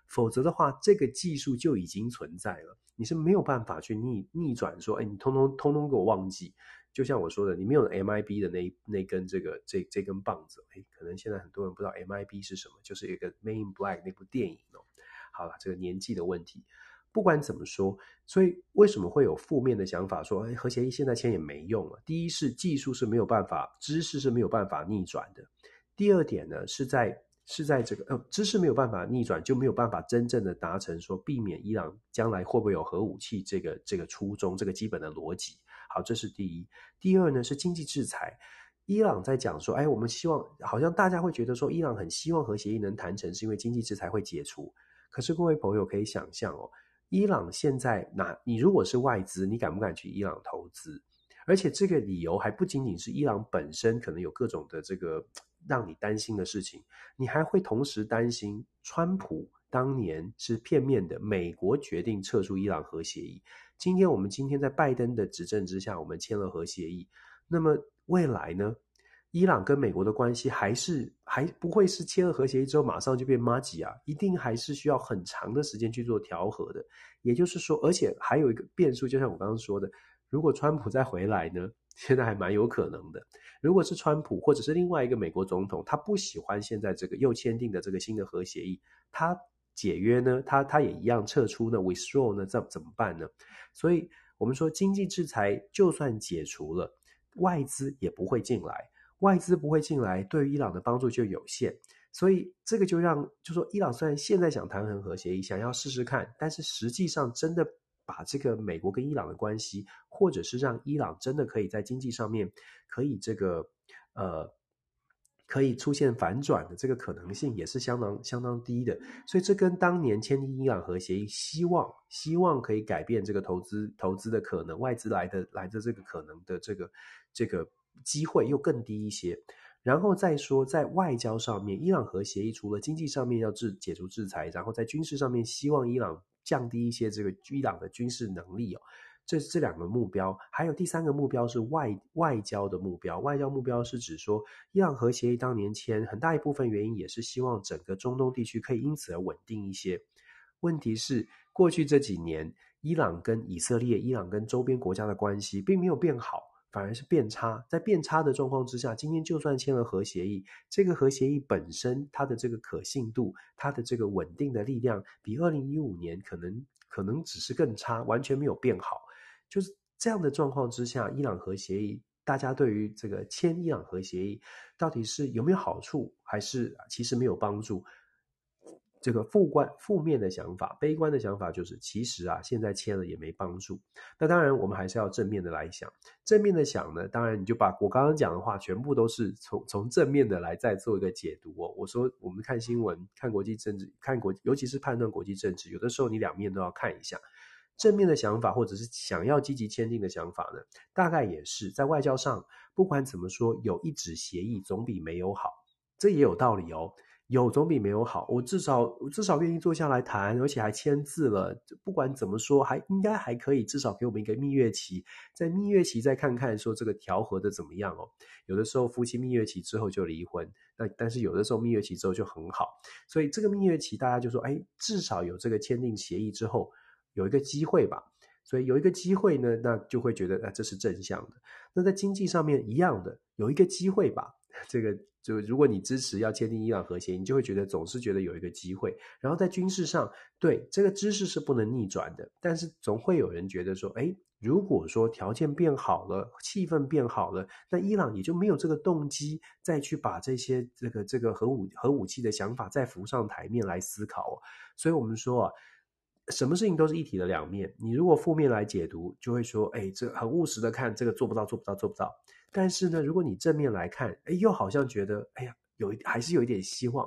S1: 否则的话，这个技术就已经存在了，你是没有办法去逆逆转说，哎，你通通通通给我忘记。就像我说的，你没有 MIB 的那那根这个这这根棒子，哎，可能现在很多人不知道 MIB 是什么，就是一个 Main Black 那部电影哦。好了，这个年纪的问题，不管怎么说，所以为什么会有负面的想法说，哎，核协议现在签也没用了？第一是技术是没有办法，知识是没有办法逆转的。第二点呢，是在是在这个呃，知识没有办法逆转，就没有办法真正的达成说避免伊朗将来会不会有核武器这个这个初衷，这个基本的逻辑。好，这是第一。第二呢，是经济制裁。伊朗在讲说，哎，我们希望，好像大家会觉得说，伊朗很希望核协议能谈成，是因为经济制裁会解除。可是各位朋友可以想象哦，伊朗现在那，你如果是外资，你敢不敢去伊朗投资？而且这个理由还不仅仅是伊朗本身可能有各种的这个让你担心的事情，你还会同时担心川普当年是片面的，美国决定撤出伊朗核协议。今天我们今天在拜登的执政之下，我们签了核协议。那么未来呢？伊朗跟美国的关系还是还不会是签了核协议之后马上就变麻吉啊，一定还是需要很长的时间去做调和的。也就是说，而且还有一个变数，就像我刚刚说的，如果川普再回来呢，现在还蛮有可能的。如果是川普或者是另外一个美国总统，他不喜欢现在这个又签订的这个新的核协议，他解约呢，他他也一样撤出呢，withdraw 呢，这怎么办呢？所以我们说，经济制裁就算解除了，外资也不会进来。外资不会进来，对于伊朗的帮助就有限，所以这个就让就说伊朗虽然现在想谈核协议，想要试试看，但是实际上真的把这个美国跟伊朗的关系，或者是让伊朗真的可以在经济上面可以这个呃可以出现反转的这个可能性，也是相当相当低的。所以这跟当年签订伊朗核协议，希望希望可以改变这个投资投资的可能，外资来的来的这个可能的这个这个。机会又更低一些，然后再说在外交上面，伊朗核协议除了经济上面要制解除制裁，然后在军事上面希望伊朗降低一些这个伊朗的军事能力哦，这是这两个目标，还有第三个目标是外外交的目标，外交目标是指说伊朗核协议当年签很大一部分原因也是希望整个中东地区可以因此而稳定一些。问题是过去这几年，伊朗跟以色列、伊朗跟周边国家的关系并没有变好。反而是变差，在变差的状况之下，今天就算签了核协议，这个核协议本身它的这个可信度，它的这个稳定的力量，比二零一五年可能可能只是更差，完全没有变好。就是这样的状况之下，伊朗核协议，大家对于这个签伊朗核协议到底是有没有好处，还是其实没有帮助？这个负观负面的想法，悲观的想法就是，其实啊，现在签了也没帮助。那当然，我们还是要正面的来想。正面的想呢，当然你就把我刚刚讲的话，全部都是从从正面的来再做一个解读哦。我说，我们看新闻、看国际政治、看国，尤其是判断国际政治，有的时候你两面都要看一下。正面的想法，或者是想要积极签订的想法呢，大概也是在外交上，不管怎么说，有一纸协议总比没有好，这也有道理哦。有总比没有好，我至少我至少愿意坐下来谈，而且还签字了。不管怎么说，还应该还可以，至少给我们一个蜜月期，在蜜月期再看看说这个调和的怎么样哦。有的时候夫妻蜜月期之后就离婚，那但是有的时候蜜月期之后就很好，所以这个蜜月期大家就说，哎，至少有这个签订协议之后有一个机会吧。所以有一个机会呢，那就会觉得啊，这是正向的。那在经济上面一样的，有一个机会吧，这个。就如果你支持要签订伊朗核协议，你就会觉得总是觉得有一个机会。然后在军事上，对这个知识是不能逆转的，但是总会有人觉得说，哎，如果说条件变好了，气氛变好了，那伊朗也就没有这个动机再去把这些这个这个核武核武器的想法再浮上台面来思考。所以我们说啊，什么事情都是一体的两面。你如果负面来解读，就会说，哎，这很务实的看，这个做不到，做不到，做不到。但是呢，如果你正面来看，哎，又好像觉得，哎呀，有一还是有一点希望，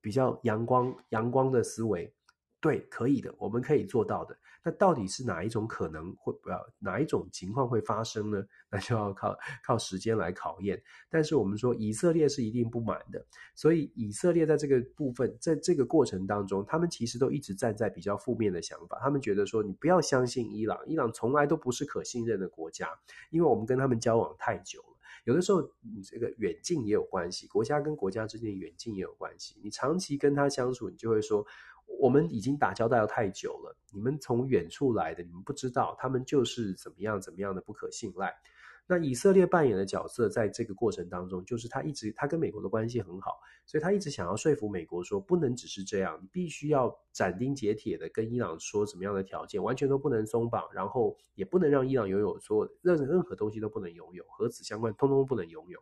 S1: 比较阳光阳光的思维，对，可以的，我们可以做到的。那到底是哪一种可能会不要哪一种情况会发生呢？那就要靠靠时间来考验。但是我们说以色列是一定不满的，所以以色列在这个部分，在这个过程当中，他们其实都一直站在比较负面的想法。他们觉得说，你不要相信伊朗，伊朗从来都不是可信任的国家，因为我们跟他们交往太久了。有的时候，你这个远近也有关系，国家跟国家之间远近也有关系。你长期跟他相处，你就会说，我们已经打交道要太久了，你们从远处来的，你们不知道他们就是怎么样怎么样的不可信赖。那以色列扮演的角色，在这个过程当中，就是他一直他跟美国的关系很好，所以他一直想要说服美国说，不能只是这样，你必须要斩钉截铁的跟伊朗说什么样的条件，完全都不能松绑，然后也不能让伊朗拥有所有任任何东西都不能拥有，核子相关通通不能拥有。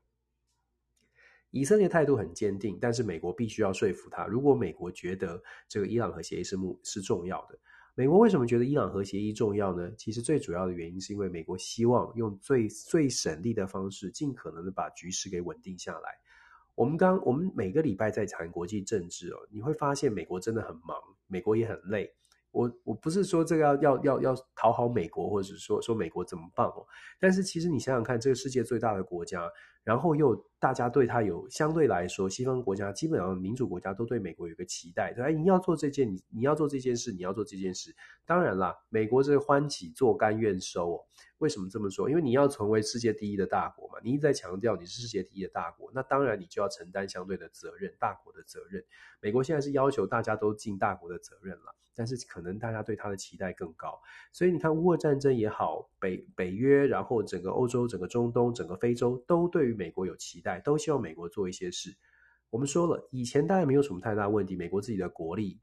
S1: 以色列态度很坚定，但是美国必须要说服他，如果美国觉得这个伊朗核协议是目是重要的。美国为什么觉得伊朗核协议重要呢？其实最主要的原因是因为美国希望用最最省力的方式，尽可能的把局势给稳定下来。我们刚我们每个礼拜在谈国际政治哦，你会发现美国真的很忙，美国也很累。我我不是说这个要要要要讨好美国，或者是说说美国怎么办哦，但是其实你想想看，这个世界最大的国家。然后又大家对他有相对来说，西方国家基本上民主国家都对美国有个期待，对，哎，你要做这件，你你要做这件事，你要做这件事。当然啦，美国这个欢起做甘愿收哦。为什么这么说？因为你要成为世界第一的大国嘛，你一直在强调你是世界第一的大国，那当然你就要承担相对的责任，大国的责任。美国现在是要求大家都尽大国的责任了。但是可能大家对他的期待更高，所以你看乌俄战争也好，北北约，然后整个欧洲、整个中东、整个非洲都对于美国有期待，都希望美国做一些事。我们说了，以前大概没有什么太大问题，美国自己的国力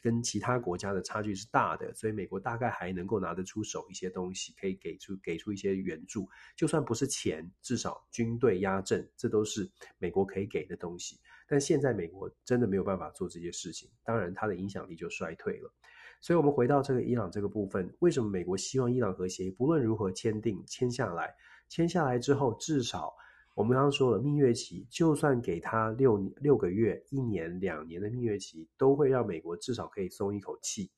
S1: 跟其他国家的差距是大的，所以美国大概还能够拿得出手一些东西，可以给出给出一些援助，就算不是钱，至少军队压阵，这都是美国可以给的东西。但现在美国真的没有办法做这些事情，当然它的影响力就衰退了。所以，我们回到这个伊朗这个部分，为什么美国希望伊朗和协议不论如何签订签下来？签下来之后，至少我们刚刚说了，蜜月期就算给他六六个月、一年、两年的蜜月期，都会让美国至少可以松一口气。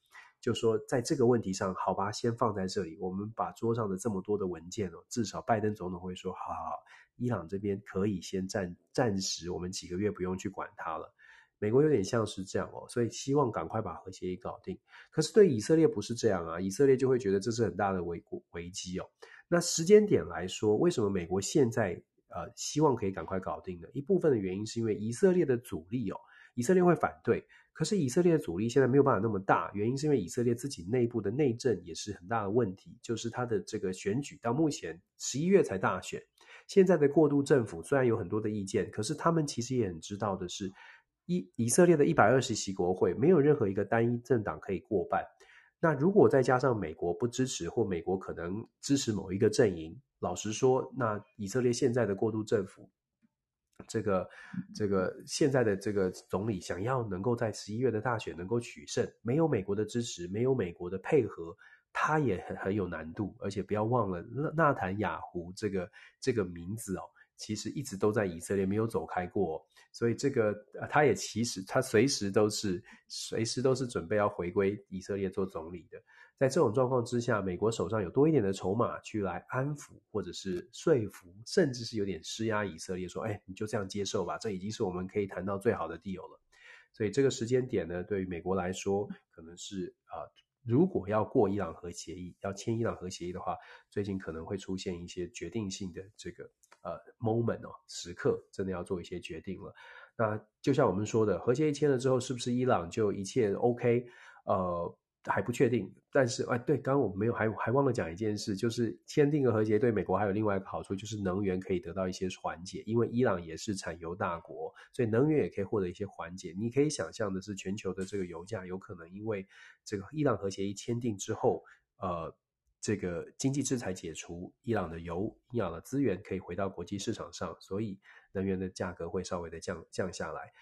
S1: 就说在这个问题上，好吧，先放在这里，我们把桌上的这么多的文件哦，至少拜登总统会说，好好好。伊朗这边可以先暂暂时，我们几个月不用去管它了。美国有点像是这样哦，所以希望赶快把核协议搞定。可是对以色列不是这样啊，以色列就会觉得这是很大的危危机哦。那时间点来说，为什么美国现在呃希望可以赶快搞定呢？一部分的原因是因为以色列的阻力哦，以色列会反对。可是以色列的阻力现在没有办法那么大，原因是因为以色列自己内部的内政也是很大的问题，就是他的这个选举到目前十一月才大选。现在的过渡政府虽然有很多的意见，可是他们其实也很知道的是，以以色列的一百二十席国会没有任何一个单一政党可以过半。那如果再加上美国不支持，或美国可能支持某一个阵营，老实说，那以色列现在的过渡政府，这个这个现在的这个总理想要能够在十一月的大选能够取胜，没有美国的支持，没有美国的配合。他也很很有难度，而且不要忘了纳纳坦雅胡这个这个名字哦，其实一直都在以色列没有走开过，所以这个呃他也其实他随时都是随时都是准备要回归以色列做总理的。在这种状况之下，美国手上有多一点的筹码去来安抚或者是说服，甚至是有点施压以色列说：“哎，你就这样接受吧，这已经是我们可以谈到最好的 deal 了。”所以这个时间点呢，对于美国来说，可能是啊。如果要过伊朗核协议，要签伊朗核协议的话，最近可能会出现一些决定性的这个呃 moment 哦，时刻真的要做一些决定了。那就像我们说的，核协议签了之后，是不是伊朗就一切 OK？呃。还不确定，但是哎，对，刚刚我们没有还还忘了讲一件事，就是签订个核协对美国还有另外一个好处，就是能源可以得到一些缓解，因为伊朗也是产油大国，所以能源也可以获得一些缓解。你可以想象的是，全球的这个油价有可能因为这个伊朗和协议签订之后，呃，这个经济制裁解除，伊朗的油、伊朗的资源可以回到国际市场上，所以能源的价格会稍微的降降下来。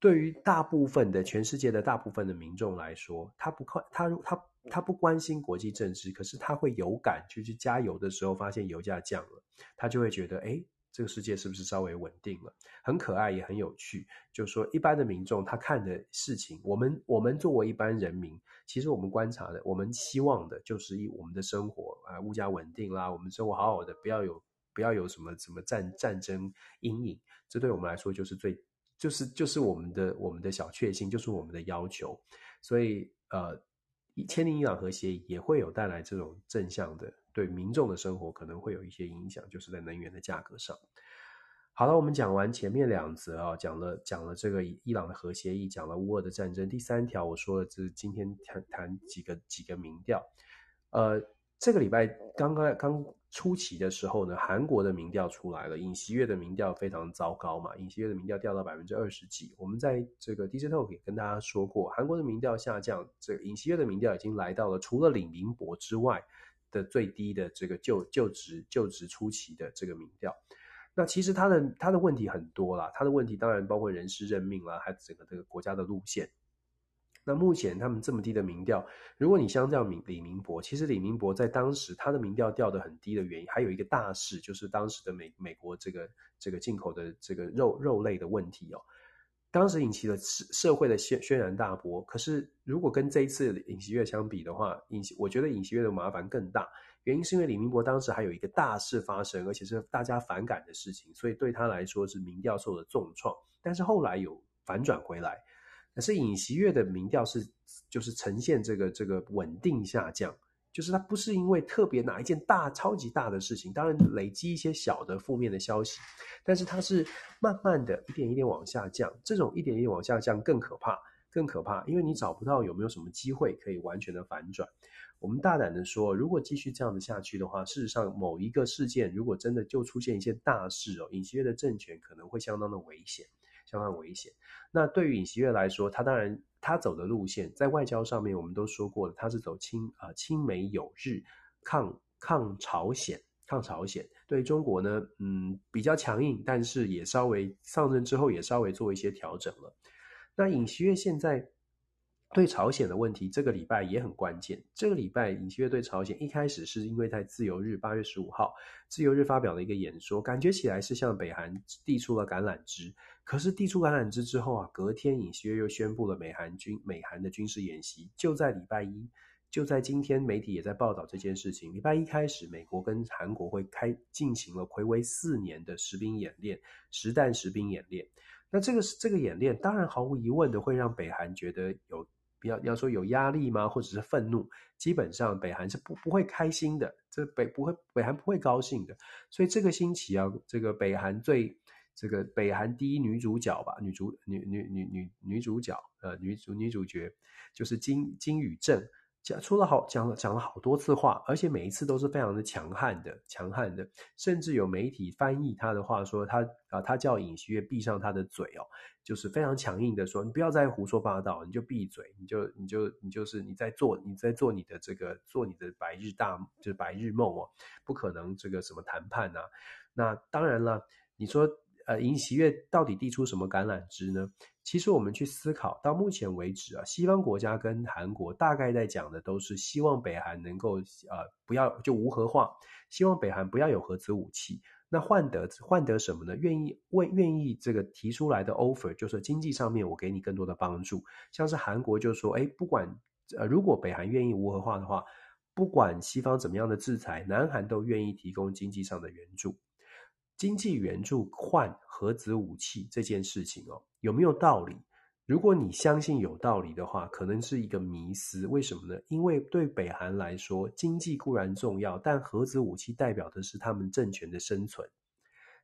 S1: 对于大部分的全世界的大部分的民众来说，他不快，他他他不关心国际政治，可是他会有感，就去加油的时候发现油价降了，他就会觉得，哎，这个世界是不是稍微稳定了？很可爱，也很有趣。就是说，一般的民众他看的事情，我们我们作为一般人民，其实我们观察的，我们希望的就是以我们的生活啊，物价稳定啦，我们生活好好的，不要有不要有什么什么战战争阴影，这对我们来说就是最。就是就是我们的我们的小确幸，就是我们的要求，所以呃，签订伊朗核协议也会有带来这种正向的对民众的生活可能会有一些影响，就是在能源的价格上。好了，我们讲完前面两则啊，讲了讲了这个伊朗的核协议，讲了乌俄的战争。第三条，我说了，这是今天谈谈几个几个民调，呃。这个礼拜刚刚刚初期的时候呢，韩国的民调出来了，尹锡悦的民调非常糟糕嘛，尹锡悦的民调掉到百分之二十几。我们在这个 DJ Talk 也跟大家说过，韩国的民调下降，这个尹锡悦的民调已经来到了除了李明博之外的最低的这个就就职就职初期的这个民调。那其实他的他的问题很多啦，他的问题当然包括人事任命啦，还整个这个国家的路线。那目前他们这么低的民调，如果你相较李李明博，其实李明博在当时他的民调掉得很低的原因，还有一个大事，就是当时的美美国这个这个进口的这个肉肉类的问题哦，当时引起了社社会的轩轩然大波。可是如果跟这一次尹锡悦相比的话，尹我觉得尹锡悦的麻烦更大，原因是因为李明博当时还有一个大事发生，而且是大家反感的事情，所以对他来说是民调受了重创。但是后来有反转回来。可是尹锡悦的民调是，就是呈现这个这个稳定下降，就是它不是因为特别哪一件大超级大的事情，当然累积一些小的负面的消息，但是它是慢慢的一点一点往下降，这种一点一点往下降更可怕，更可怕，因为你找不到有没有什么机会可以完全的反转。我们大胆的说，如果继续这样子下去的话，事实上某一个事件如果真的就出现一件大事哦，尹锡悦的政权可能会相当的危险。相当危险。那对于尹锡悦来说，他当然他走的路线在外交上面，我们都说过了，他是走亲啊亲美友日，抗抗朝鲜，抗朝鲜。对中国呢，嗯，比较强硬，但是也稍微上任之后也稍微做一些调整了。那尹锡悦现在。对朝鲜的问题，这个礼拜也很关键。这个礼拜，尹锡悦对朝鲜一开始是因为在自由日八月十五号，自由日发表了一个演说，感觉起来是向北韩递出了橄榄枝。可是递出橄榄枝之后啊，隔天尹锡悦又宣布了美韩军美韩的军事演习，就在礼拜一，就在今天，媒体也在报道这件事情。礼拜一开始，美国跟韩国会开进行了睽违四年的实兵演练，实弹实兵演练。那这个这个演练，当然毫无疑问的会让北韩觉得有。不要要说有压力吗？或者是愤怒？基本上北韩是不不会开心的，这北不会北韩不会高兴的。所以这个星期啊，这个北韩最这个北韩第一女主角吧，女主女女女女女主角呃女主女主角就是金金宇正。讲出了好讲了讲了好多次话，而且每一次都是非常的强悍的，强悍的，甚至有媒体翻译他的话说他啊，他叫尹锡悦闭上他的嘴哦，就是非常强硬的说，你不要再胡说八道，你就闭嘴，你就你就你就是你在做你在做你的这个做你的白日大就是白日梦哦，不可能这个什么谈判呐、啊，那当然了，你说。呃，尹锡悦到底递出什么橄榄枝呢？其实我们去思考，到目前为止啊，西方国家跟韩国大概在讲的都是希望北韩能够呃不要就无核化，希望北韩不要有核子武器。那换得换得什么呢？愿意为愿意这个提出来的 offer 就是经济上面我给你更多的帮助。像是韩国就说，哎，不管呃如果北韩愿意无核化的话，不管西方怎么样的制裁，南韩都愿意提供经济上的援助。经济援助换核子武器这件事情哦，有没有道理？如果你相信有道理的话，可能是一个迷思。为什么呢？因为对北韩来说，经济固然重要，但核子武器代表的是他们政权的生存。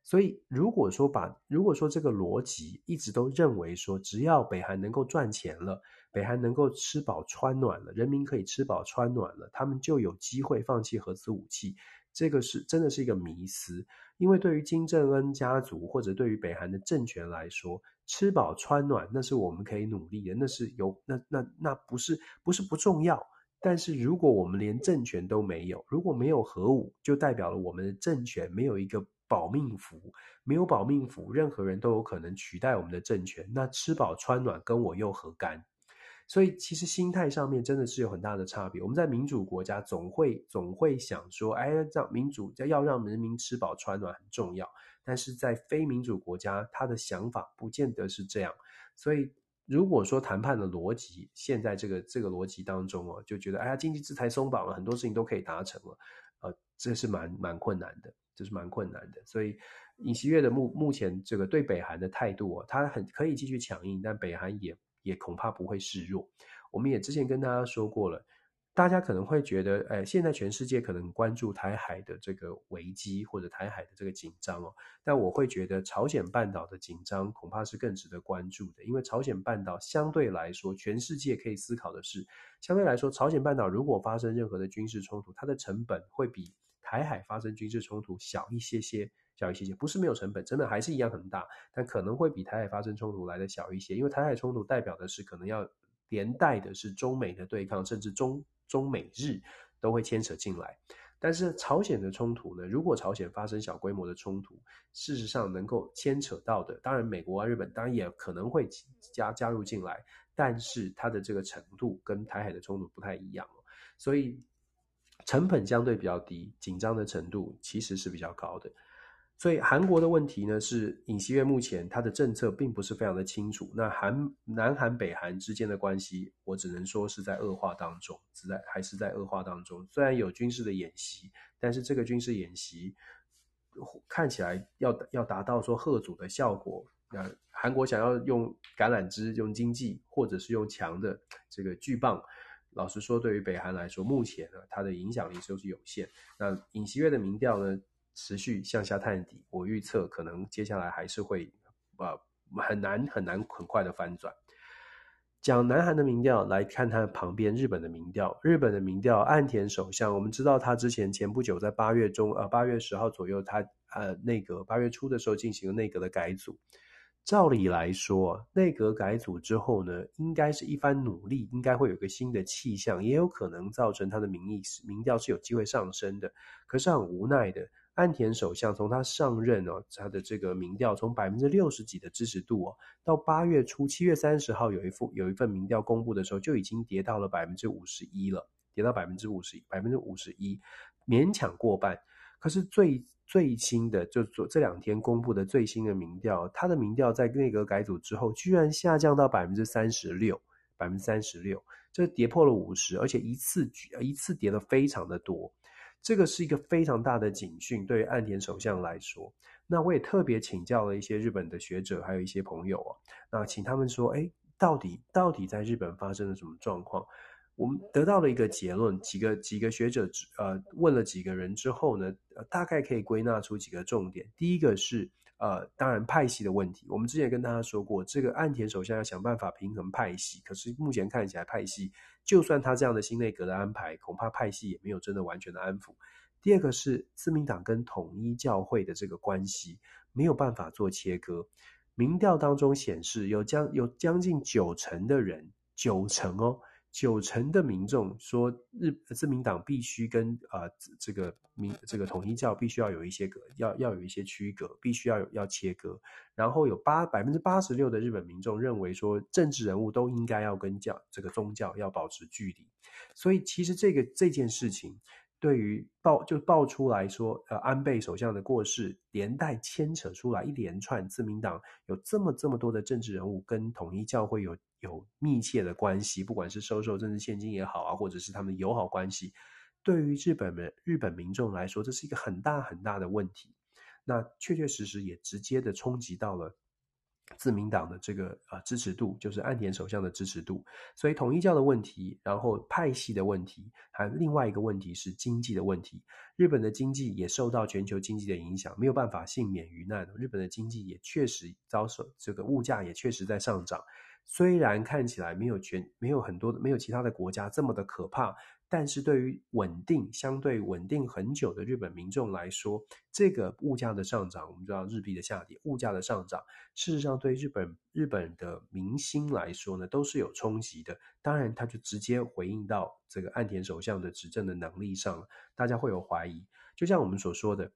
S1: 所以，如果说把如果说这个逻辑一直都认为说，只要北韩能够赚钱了，北韩能够吃饱穿暖了，人民可以吃饱穿暖了，他们就有机会放弃核子武器。这个是真的是一个迷思，因为对于金正恩家族或者对于北韩的政权来说，吃饱穿暖那是我们可以努力的，那是有那那那不是不是不重要。但是如果我们连政权都没有，如果没有核武，就代表了我们的政权没有一个保命符，没有保命符，任何人都有可能取代我们的政权。那吃饱穿暖跟我又何干？所以，其实心态上面真的是有很大的差别。我们在民主国家总会总会想说，哎，让民主要让人民吃饱穿暖很重要。但是在非民主国家，他的想法不见得是这样。所以，如果说谈判的逻辑，现在这个这个逻辑当中哦，就觉得哎呀，经济制裁松绑了，很多事情都可以达成了，呃，这是蛮蛮困难的，这是蛮困难的。所以，尹锡悦的目目前这个对北韩的态度哦，他很可以继续强硬，但北韩也。也恐怕不会示弱。我们也之前跟大家说过了，大家可能会觉得，哎，现在全世界可能关注台海的这个危机或者台海的这个紧张哦，但我会觉得朝鲜半岛的紧张恐怕是更值得关注的，因为朝鲜半岛相对来说，全世界可以思考的是，相对来说，朝鲜半岛如果发生任何的军事冲突，它的成本会比台海发生军事冲突小一些些，小一些些，不是没有成本，成本还是一样很大，但可能会比台海发生冲突来的小一些，因为台海冲突代表的是可能要连带的是中美的对抗，甚至中。中美日都会牵扯进来，但是朝鲜的冲突呢？如果朝鲜发生小规模的冲突，事实上能够牵扯到的，当然美国啊、日本当然也可能会加加入进来，但是它的这个程度跟台海的冲突不太一样，所以成本相对比较低，紧张的程度其实是比较高的。所以韩国的问题呢，是尹锡悦目前他的政策并不是非常的清楚。那韩南韩北韩之间的关系，我只能说是在恶化当中，是在还是在恶化当中。虽然有军事的演习，但是这个军事演习看起来要要达到说吓阻的效果。那韩国想要用橄榄枝、用经济，或者是用强的这个巨棒，老实说，对于北韩来说，目前呢，它的影响力就是有限。那尹锡悦的民调呢？持续向下探底，我预测可能接下来还是会，呃，很难很难很快的翻转。讲南韩的民调，来看他旁边日本的民调。日本的民调，岸田首相，我们知道他之前前不久在八月中，呃，八月十号左右，他呃内阁八月初的时候进行了内阁的改组。照理来说，内阁改组之后呢，应该是一番努力，应该会有个新的气象，也有可能造成他的民意民调是有机会上升的。可是很无奈的。岸田首相从他上任哦，他的这个民调从百分之六十几的支持度哦，到八月初七月三十号有一份有一份民调公布的时候，就已经跌到了百分之五十一了，跌到百分之五十百分之五十一，勉强过半。可是最最新的就做这两天公布的最新的民调，他的民调在内阁改组之后，居然下降到百分之三十六，百分之三十六，这跌破了五十，而且一次举一次跌了非常的多。这个是一个非常大的警讯，对于岸田首相来说。那我也特别请教了一些日本的学者，还有一些朋友啊，那请他们说，哎，到底到底在日本发生了什么状况？我们得到了一个结论，几个几个学者呃问了几个人之后呢，大概可以归纳出几个重点。第一个是。呃，当然派系的问题，我们之前跟大家说过，这个岸田首相要想办法平衡派系，可是目前看起来派系，就算他这样的新内阁的安排，恐怕派系也没有真的完全的安抚。第二个是自民党跟统一教会的这个关系没有办法做切割，民调当中显示有将有将近九成的人，九成哦。九成的民众说，日自民党必须跟啊、呃、这个民这个统一教必须要有一些隔，要要有一些区隔，必须要有要切割。然后有八百分之八十六的日本民众认为说，政治人物都应该要跟教这个宗教要保持距离。所以其实这个这件事情。对于爆就爆出来说，呃，安倍首相的过世，连带牵扯出来一连串自民党有这么这么多的政治人物跟统一教会有有密切的关系，不管是收受政治献金也好啊，或者是他们的友好关系，对于日本人日本民众来说，这是一个很大很大的问题。那确确实实也直接的冲击到了。自民党的这个呃支持度，就是岸田首相的支持度，所以统一教的问题，然后派系的问题，还有另外一个问题是经济的问题。日本的经济也受到全球经济的影响，没有办法幸免于难。日本的经济也确实遭受这个物价也确实在上涨，虽然看起来没有全没有很多没有其他的国家这么的可怕。但是对于稳定相对稳定很久的日本民众来说，这个物价的上涨，我们知道日币的下跌，物价的上涨，事实上对日本日本的民心来说呢，都是有冲击的。当然，它就直接回应到这个岸田首相的执政的能力上，大家会有怀疑。就像我们所说的，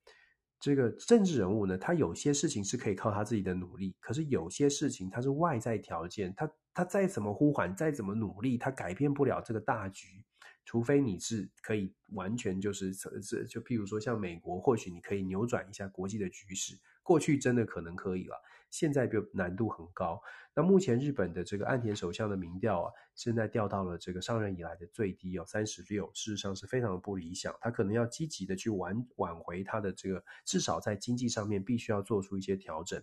S1: 这个政治人物呢，他有些事情是可以靠他自己的努力，可是有些事情他是外在条件，他他再怎么呼唤，再怎么努力，他改变不了这个大局。除非你是可以完全就是这就譬如说像美国，或许你可以扭转一下国际的局势。过去真的可能可以了，现在就难度很高。那目前日本的这个岸田首相的民调啊，现在掉到了这个上任以来的最低哦，三十六，事实上是非常的不理想。他可能要积极的去挽挽回他的这个，至少在经济上面必须要做出一些调整。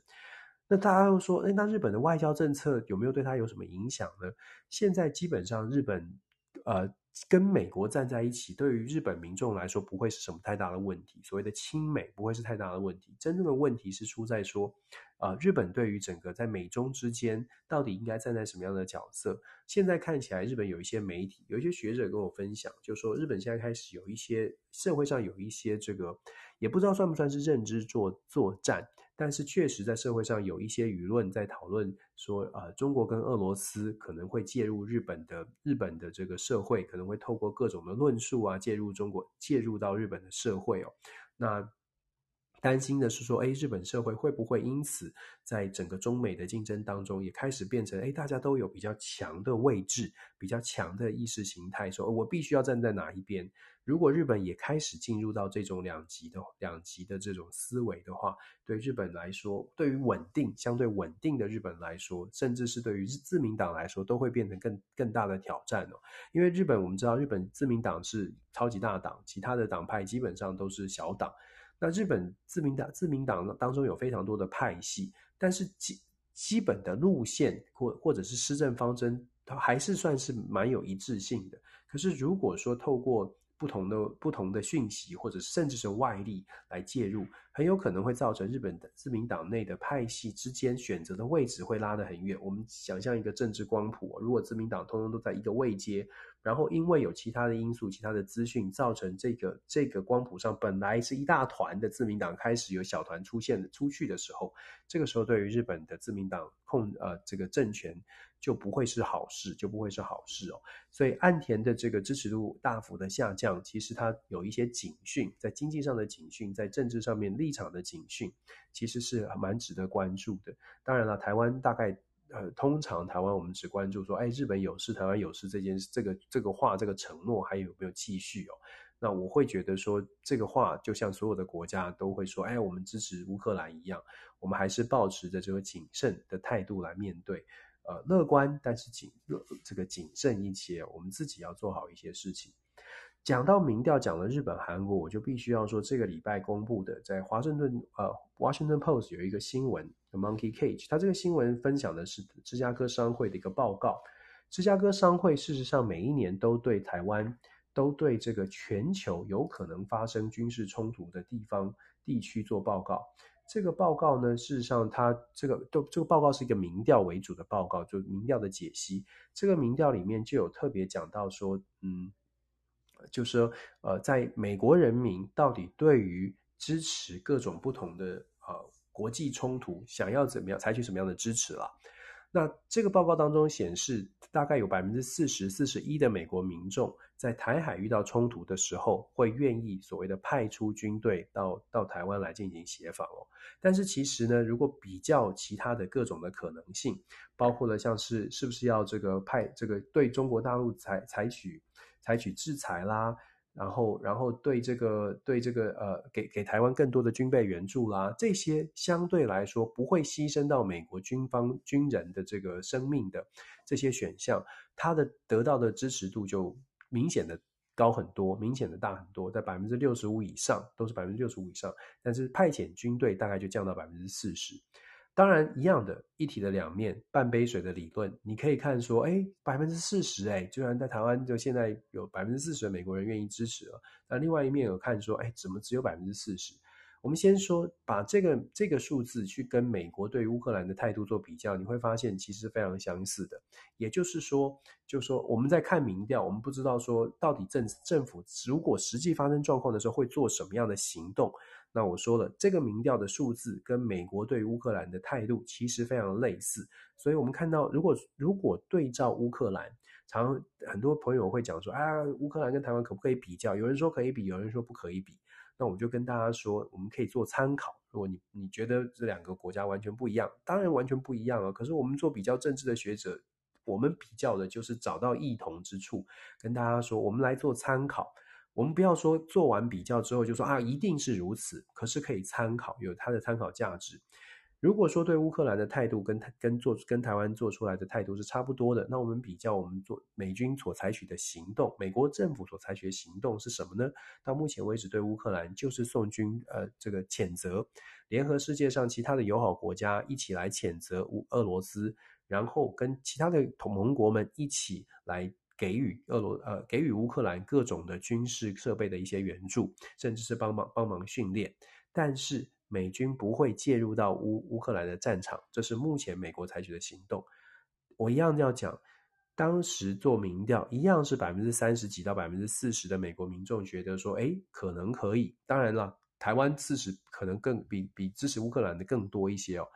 S1: 那大家又说，诶，那日本的外交政策有没有对他有什么影响呢？现在基本上日本呃。跟美国站在一起，对于日本民众来说不会是什么太大的问题。所谓的亲美不会是太大的问题，真正的问题是出在说，啊、日本对于整个在美中之间到底应该站在什么样的角色？现在看起来，日本有一些媒体，有一些学者跟我分享，就说日本现在开始有一些社会上有一些这个，也不知道算不算是认知作作战。但是确实，在社会上有一些舆论在讨论说，呃，中国跟俄罗斯可能会介入日本的日本的这个社会，可能会透过各种的论述啊，介入中国，介入到日本的社会哦。那担心的是说，哎，日本社会会不会因此在整个中美的竞争当中，也开始变成，哎，大家都有比较强的位置，比较强的意识形态，说我必须要站在哪一边。如果日本也开始进入到这种两极的两极的这种思维的话，对日本来说，对于稳定相对稳定的日本来说，甚至是对于自民党来说，都会变成更更大的挑战哦。因为日本我们知道，日本自民党是超级大党，其他的党派基本上都是小党。那日本自民党自民党当中有非常多的派系，但是基基本的路线或或者是施政方针，它还是算是蛮有一致性的。可是如果说透过不同的不同的讯息，或者甚至是外力来介入，很有可能会造成日本的自民党内的派系之间选择的位置会拉得很远。我们想象一个政治光谱，如果自民党通通都在一个位阶，然后因为有其他的因素、其他的资讯，造成这个这个光谱上本来是一大团的自民党开始有小团出现出去的时候，这个时候对于日本的自民党控呃这个政权。就不会是好事，就不会是好事哦。所以岸田的这个支持度大幅的下降，其实它有一些警讯，在经济上的警讯，在政治上面立场的警讯，其实是蛮值得关注的。当然了，台湾大概呃，通常台湾我们只关注说，哎，日本有事，台湾有事这件事，这个这个话，这个承诺还有没有继续哦？那我会觉得说，这个话就像所有的国家都会说，哎，我们支持乌克兰一样，我们还是保持着这个谨慎的态度来面对。呃，乐观，但是谨这个谨慎一些，我们自己要做好一些事情。讲到民调，讲了日本、韩国，我就必须要说，这个礼拜公布的，在华盛顿呃，Washington Post 有一个新闻 Monkey Cage，它这个新闻分享的是芝加哥商会的一个报告。芝加哥商会事实上每一年都对台湾，都对这个全球有可能发生军事冲突的地方地区做报告。这个报告呢，事实上，它这个都这个报告是一个民调为主的报告，就民调的解析。这个民调里面就有特别讲到说，嗯，就是说，呃，在美国人民到底对于支持各种不同的呃国际冲突，想要怎么样采取什么样的支持了？那这个报告当中显示，大概有百分之四十四十一的美国民众在台海遇到冲突的时候，会愿意所谓的派出军队到到台湾来进行协防哦。但是其实呢，如果比较其他的各种的可能性，包括了像是是不是要这个派这个对中国大陆采采取采取制裁啦。然后，然后对这个对这个呃，给给台湾更多的军备援助啦，这些相对来说不会牺牲到美国军方军人的这个生命的这些选项，它的得到的支持度就明显的高很多，明显的大很多，在百分之六十五以上，都是百分之六十五以上，但是派遣军队大概就降到百分之四十。当然，一样的，一体的两面，半杯水的理论，你可以看说，哎，百分之四十，哎，居然在台湾就现在有百分之四十的美国人愿意支持了。那另外一面有看说，哎，怎么只有百分之四十？我们先说，把这个这个数字去跟美国对乌克兰的态度做比较，你会发现其实非常相似的。也就是说，就是说我们在看民调，我们不知道说到底政政府如果实际发生状况的时候会做什么样的行动。那我说了，这个民调的数字跟美国对乌克兰的态度其实非常类似，所以我们看到，如果如果对照乌克兰，常很多朋友会讲说，啊，乌克兰跟台湾可不可以比较？有人说可以比，有人说不可以比。那我就跟大家说，我们可以做参考。如果你你觉得这两个国家完全不一样，当然完全不一样啊。可是我们做比较政治的学者，我们比较的就是找到异同之处，跟大家说，我们来做参考。我们不要说做完比较之后就说啊，一定是如此，可是可以参考，有它的参考价值。如果说对乌克兰的态度跟跟做跟台湾做出来的态度是差不多的，那我们比较我们做美军所采取的行动，美国政府所采取的行动是什么呢？到目前为止，对乌克兰就是送军，呃，这个谴责，联合世界上其他的友好国家一起来谴责乌俄罗斯，然后跟其他的同盟国们一起来。给予俄罗呃给予乌克兰各种的军事设备的一些援助，甚至是帮忙帮忙训练，但是美军不会介入到乌乌克兰的战场，这是目前美国采取的行动。我一样要讲。当时做民调，一样是百分之三十几到百分之四十的美国民众觉得说，哎，可能可以。当然了，台湾四十可能更比比支持乌克兰的更多一些哦。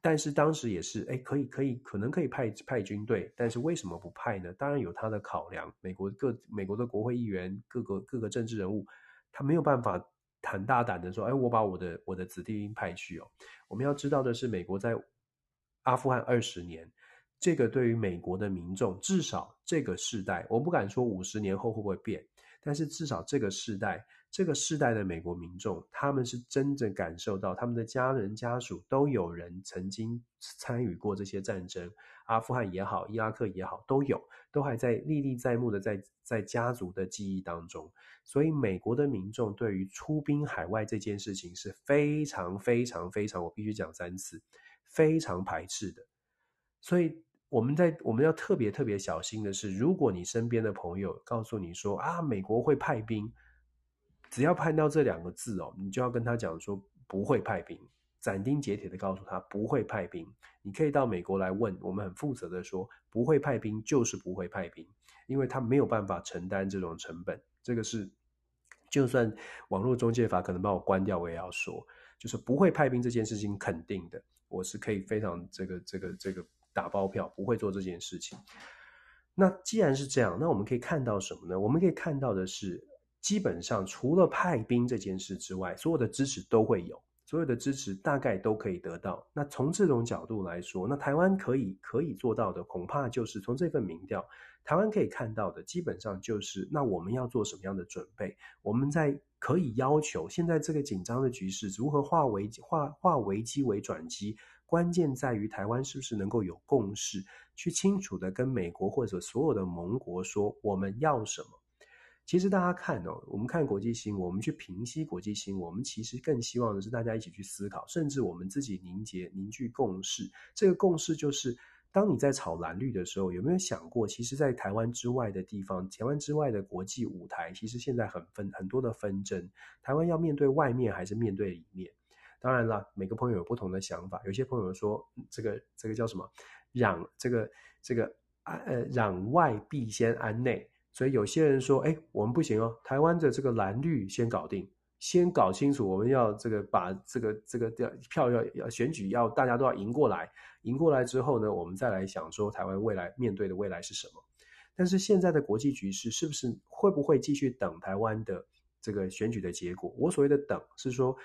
S1: 但是当时也是，哎，可以可以，可能可以派派军队，但是为什么不派呢？当然有他的考量。美国各美国的国会议员，各个各个政治人物，他没有办法很大胆的说，哎，我把我的我的子弟兵派去哦。我们要知道的是，美国在阿富汗二十年。这个对于美国的民众，至少这个世代，我不敢说五十年后会不会变，但是至少这个世代，这个世代的美国民众，他们是真正感受到他们的家人家属都有人曾经参与过这些战争，阿富汗也好，伊拉克也好，都有，都还在历历在目的在在家族的记忆当中。所以美国的民众对于出兵海外这件事情是非常非常非常，我必须讲三次，非常排斥的。所以。我们在我们要特别特别小心的是，如果你身边的朋友告诉你说啊，美国会派兵，只要看到这两个字哦，你就要跟他讲说不会派兵，斩钉截铁的告诉他不会派兵。你可以到美国来问，我们很负责的说不会派兵就是不会派兵，因为他没有办法承担这种成本。这个是就算网络中介法可能把我关掉，我也要说，就是不会派兵这件事情肯定的，我是可以非常这个这个这个。打包票不会做这件事情。那既然是这样，那我们可以看到什么呢？我们可以看到的是，基本上除了派兵这件事之外，所有的支持都会有，所有的支持大概都可以得到。那从这种角度来说，那台湾可以可以做到的，恐怕就是从这份民调，台湾可以看到的，基本上就是那我们要做什么样的准备？我们在可以要求现在这个紧张的局势如何化危化化危机为转机？关键在于台湾是不是能够有共识，去清楚的跟美国或者所有的盟国说我们要什么。其实大家看哦，我们看国际新闻，我们去平息国际新闻，我们其实更希望的是大家一起去思考，甚至我们自己凝结凝聚共识。这个共识就是，当你在炒蓝绿的时候，有没有想过，其实，在台湾之外的地方，台湾之外的国际舞台，其实现在很分很多的纷争。台湾要面对外面，还是面对里面？当然了，每个朋友有不同的想法。有些朋友说，这个这个叫什么？攘这个这个安呃攘外必先安内。所以有些人说，哎，我们不行哦，台湾的这个蓝绿先搞定，先搞清楚，我们要这个把这个这个票要要选举要大家都要赢过来，赢过来之后呢，我们再来想说台湾未来面对的未来是什么。但是现在的国际局势是不是会不会继续等台湾的这个选举的结果？我所谓的等是说。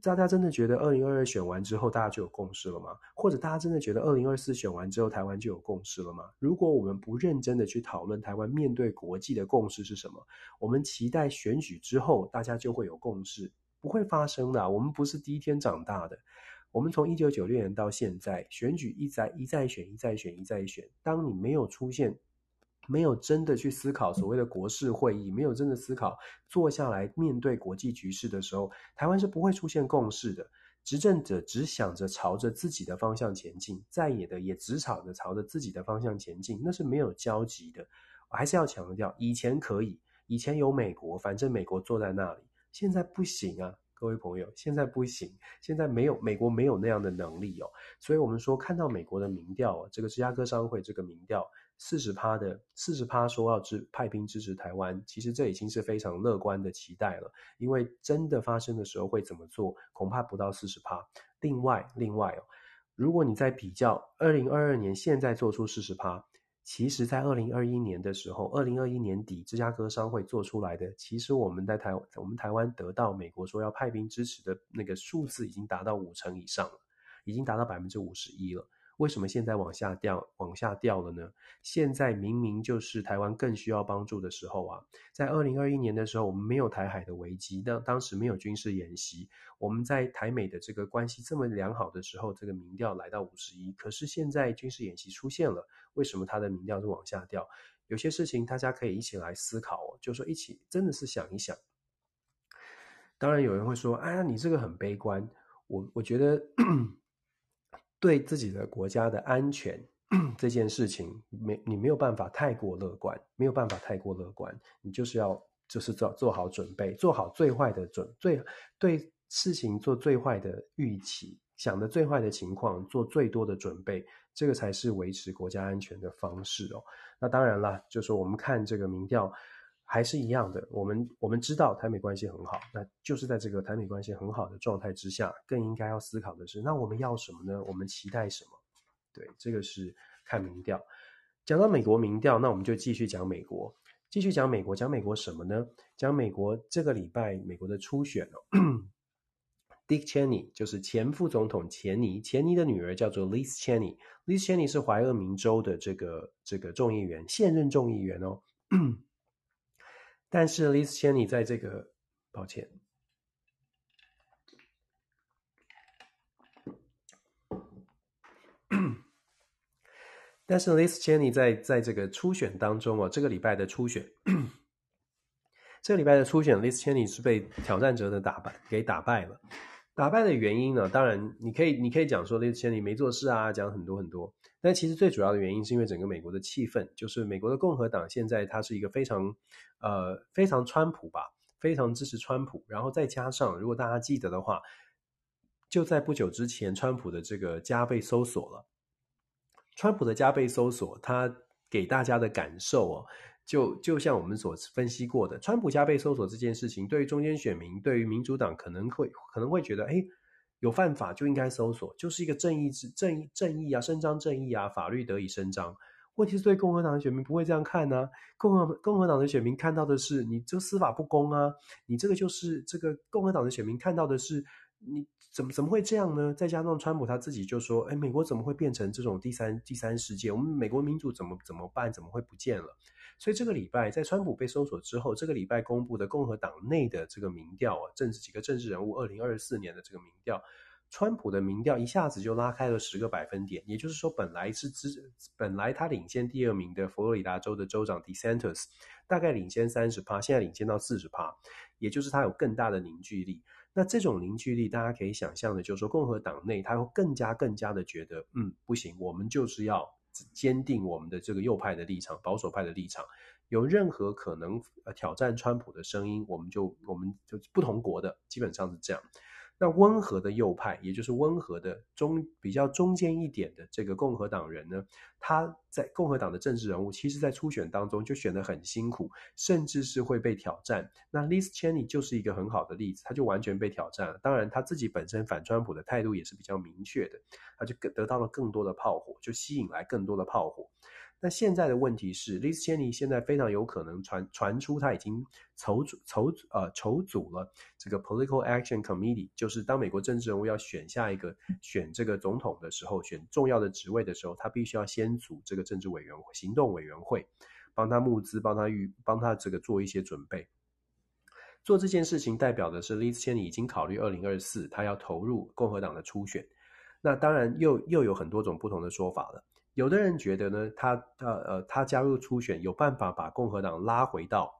S1: 大家真的觉得二零二二选完之后大家就有共识了吗？或者大家真的觉得二零二四选完之后台湾就有共识了吗？如果我们不认真的去讨论台湾面对国际的共识是什么，我们期待选举之后大家就会有共识，不会发生的。我们不是第一天长大的，我们从一九九六年到现在，选举一再一再选，一再选，一再选。当你没有出现。没有真的去思考所谓的国事会议，没有真的思考坐下来面对国际局势的时候，台湾是不会出现共识的。执政者只想着朝着自己的方向前进，在野的也只吵着朝着自己的方向前进，那是没有交集的。我还是要强调，以前可以，以前有美国，反正美国坐在那里，现在不行啊，各位朋友，现在不行，现在没有美国没有那样的能力哦。所以我们说，看到美国的民调，这个芝加哥商会这个民调。四十趴的四十趴说要支派兵支持台湾，其实这已经是非常乐观的期待了。因为真的发生的时候会怎么做，恐怕不到四十趴。另外，另外哦，如果你在比较二零二二年现在做出四十趴，其实在二零二一年的时候，二零二一年底芝加哥商会做出来的，其实我们在台我们台湾得到美国说要派兵支持的那个数字已经达到五成以上了，已经达到百分之五十一了。为什么现在往下掉，往下掉了呢？现在明明就是台湾更需要帮助的时候啊！在二零二一年的时候，我们没有台海的危机，当当时没有军事演习，我们在台美的这个关系这么良好的时候，这个民调来到五十一。可是现在军事演习出现了，为什么它的民调是往下掉？有些事情大家可以一起来思考哦，就说一起真的是想一想。当然有人会说：“哎呀，你这个很悲观。”我我觉得。对自己的国家的安全，这件事情没你没有办法太过乐观，没有办法太过乐观，你就是要就是做做好准备，做好最坏的准最对事情做最坏的预期，想的最坏的情况，做最多的准备，这个才是维持国家安全的方式哦。那当然啦，就是我们看这个民调还是一样的，我们我们知道台美关系很好，那就是在这个台美关系很好的状态之下，更应该要思考的是，那我们要什么呢？我们期待什么？对，这个是看民调。讲到美国民调，那我们就继续讲美国，继续讲美国，讲美国什么呢？讲美国这个礼拜美国的初选哦。Dick Cheney 就是前副总统钱尼，钱尼的女儿叫做 Liz Cheney，Liz Cheney 是怀俄明州的这个这个众议员，现任众议员哦。但是 Liz Cheney 在这个，抱歉。但是 Liz Cheney 在在这个初选当中哦，这个礼拜的初选，这个礼拜的初选，Liz Cheney 是被挑战者的打败给打败了。打败的原因呢？当然你可以你可以讲说那些你没做事啊，讲很多很多。但其实最主要的原因是因为整个美国的气氛，就是美国的共和党现在它是一个非常呃非常川普吧，非常支持川普。然后再加上如果大家记得的话，就在不久之前，川普的这个家被搜索了。川普的家被搜索，他给大家的感受哦，就就像我们所分析过的，川普家被搜索这件事情，对于中间选民，对于民主党可能会可能会觉得，哎，有犯法就应该搜索，就是一个正义之正义正义啊，伸张正义啊，法律得以伸张。问题是对共和党的选民不会这样看呢、共和共和党的选民看到的是你这司法不公啊，你这个就是这个共和党的选民看到的是你。怎么怎么会这样呢？再加上川普他自己就说：“哎，美国怎么会变成这种第三第三世界？我们美国民主怎么怎么办？怎么会不见了？”所以这个礼拜在川普被搜索之后，这个礼拜公布的共和党内的这个民调啊，政治几个政治人物二零二四年的这个民调，川普的民调一下子就拉开了十个百分点。也就是说，本来是支本来他领先第二名的佛罗里达州的州长 DeSantis 大概领先三十趴，现在领先到四十趴，也就是他有更大的凝聚力。那这种凝聚力，大家可以想象的，就是说，共和党内他会更加更加的觉得，嗯，不行，我们就是要坚定我们的这个右派的立场，保守派的立场，有任何可能挑战川普的声音，我们就我们就不同国的，基本上是这样。那温和的右派，也就是温和的中比较中间一点的这个共和党人呢，他在共和党的政治人物，其实在初选当中就选得很辛苦，甚至是会被挑战。那 Liz Cheney 就是一个很好的例子，他就完全被挑战了。当然他自己本身反川普的态度也是比较明确的，他就得到了更多的炮火，就吸引来更多的炮火。那现在的问题是，Liz Cheney 现在非常有可能传传出他已经筹组筹呃筹组了这个 Political Action Committee，就是当美国政治人物要选下一个选这个总统的时候，选重要的职位的时候，他必须要先组这个政治委员会、行动委员会，帮他募资，帮他预，帮他这个做一些准备。做这件事情代表的是，Liz Cheney 已经考虑二零二四，他要投入共和党的初选。那当然又又有很多种不同的说法了。有的人觉得呢，他呃呃，他加入初选有办法把共和党拉回到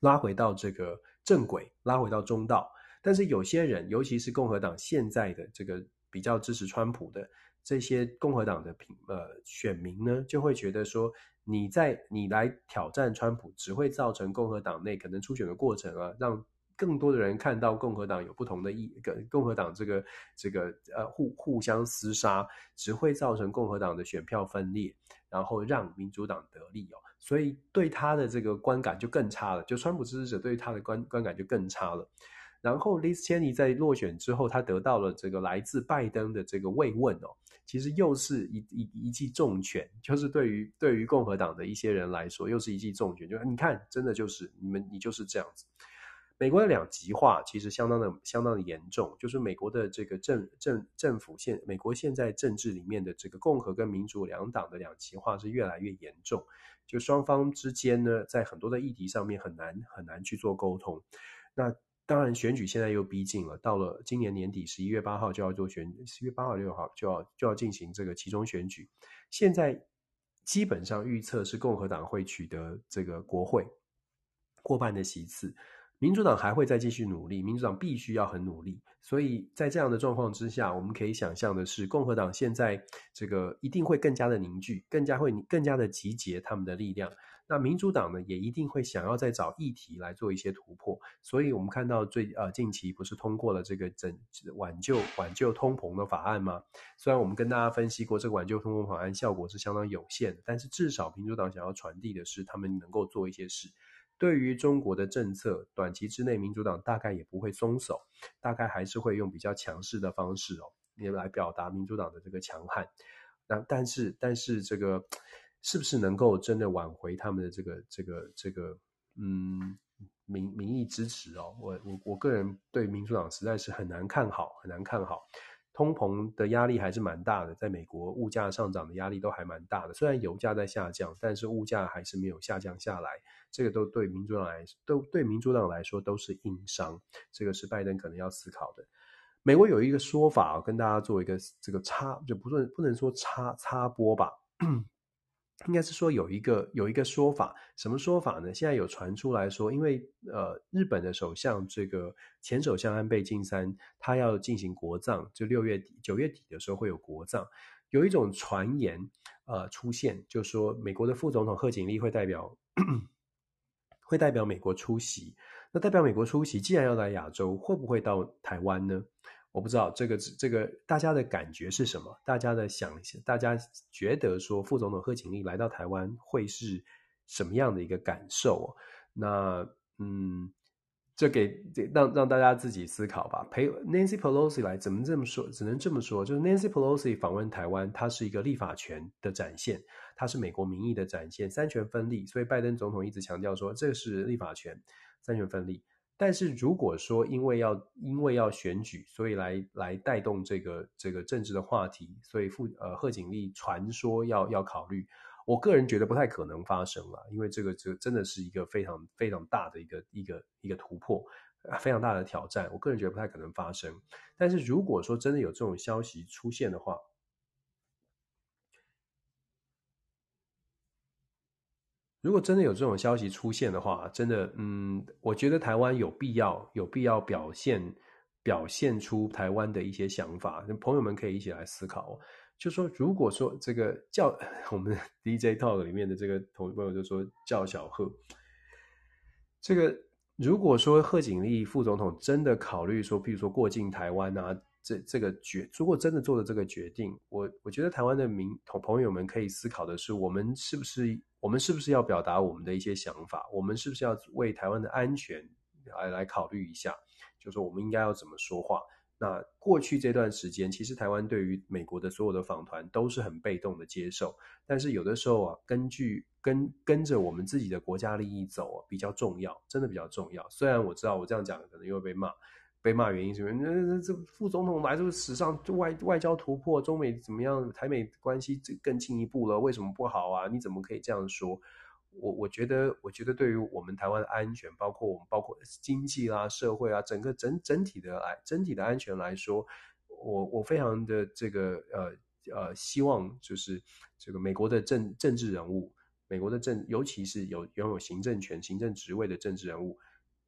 S1: 拉回到这个正轨，拉回到中道。但是有些人，尤其是共和党现在的这个比较支持川普的这些共和党的平呃选民呢，就会觉得说，你在你来挑战川普，只会造成共和党内可能初选的过程啊，让。更多的人看到共和党有不同的意，跟共和党这个这个呃互互相厮杀，只会造成共和党的选票分裂，然后让民主党得利哦，所以对他的这个观感就更差了。就川普支持者对他的观观感就更差了。然后 Liz Cheney 在落选之后，他得到了这个来自拜登的这个慰问哦，其实又是一一一记重拳，就是对于对于共和党的一些人来说，又是一记重拳。就你看，真的就是你们你就是这样子。美国的两极化其实相当的相当的严重，就是美国的这个政政政府现美国现在政治里面的这个共和跟民主两党的两极化是越来越严重，就双方之间呢，在很多的议题上面很难很难去做沟通。那当然选举现在又逼近了，到了今年年底十一月八号就要做选，十一月八号六号就要就要进行这个其中选举，现在基本上预测是共和党会取得这个国会过半的席次。民主党还会再继续努力，民主党必须要很努力。所以在这样的状况之下，我们可以想象的是，共和党现在这个一定会更加的凝聚，更加会更加的集结他们的力量。那民主党呢，也一定会想要再找议题来做一些突破。所以我们看到最呃近期不是通过了这个整挽救挽救通膨的法案吗？虽然我们跟大家分析过这个挽救通膨法案效果是相当有限的，但是至少民主党想要传递的是，他们能够做一些事。对于中国的政策，短期之内民主党大概也不会松手，大概还是会用比较强势的方式哦，也来表达民主党的这个强悍。那但是但是这个是不是能够真的挽回他们的这个这个这个嗯民民意支持哦？我我我个人对民主党实在是很难看好，很难看好。通膨的压力还是蛮大的，在美国物价上涨的压力都还蛮大的。虽然油价在下降，但是物价还是没有下降下来。这个都对民主党来都对民主党来说都是硬伤。这个是拜登可能要思考的。美国有一个说法，跟大家做一个这个插，就不论不能说插插播吧。应该是说有一个有一个说法，什么说法呢？现在有传出来说，因为呃，日本的首相这个前首相安倍晋三他要进行国葬，就六月底九月底的时候会有国葬。有一种传言呃出现，就说美国的副总统贺锦丽会代表会代表美国出席。那代表美国出席，既然要来亚洲，会不会到台湾呢？我不知道这个这个大家的感觉是什么？大家的想，大家觉得说副总统贺锦丽来到台湾会是什么样的一个感受？那嗯，这给让让大家自己思考吧。陪 Nancy Pelosi 来，怎么这么说？只能这么说，就是 Nancy Pelosi 访问台湾，它是一个立法权的展现，它是美国民意的展现，三权分立。所以拜登总统一直强调说，这是立法权，三权分立。但是如果说因为要因为要选举，所以来来带动这个这个政治的话题，所以副呃贺锦丽传说要要考虑，我个人觉得不太可能发生了，因为这个这真的是一个非常非常大的一个一个一个突破，非常大的挑战，我个人觉得不太可能发生。但是如果说真的有这种消息出现的话，如果真的有这种消息出现的话，真的，嗯，我觉得台湾有必要有必要表现表现出台湾的一些想法，朋友们可以一起来思考。就说如果说这个叫 我们 DJ Talk 里面的这个同朋友就说叫小贺，这个如果说贺锦丽副总统真的考虑说，譬如说过境台湾啊。这这个决，如果真的做了这个决定，我我觉得台湾的民同朋友们可以思考的是，我们是不是我们是不是要表达我们的一些想法？我们是不是要为台湾的安全来来考虑一下？就说我们应该要怎么说话？那过去这段时间，其实台湾对于美国的所有的访团都是很被动的接受，但是有的时候啊，根据跟跟着我们自己的国家利益走啊，比较重要，真的比较重要。虽然我知道我这样讲可能又会被骂。被骂原因是什么？那那这副总统来，这个史上外外交突破，中美怎么样？台美关系这更进一步了，为什么不好啊？你怎么可以这样说？我我觉得，我觉得对于我们台湾的安全，包括我们包括经济啦、社会啊，整个整整体的来整体的安全来说，我我非常的这个呃呃希望，就是这个美国的政政治人物，美国的政，尤其是有拥有行政权、行政职位的政治人物。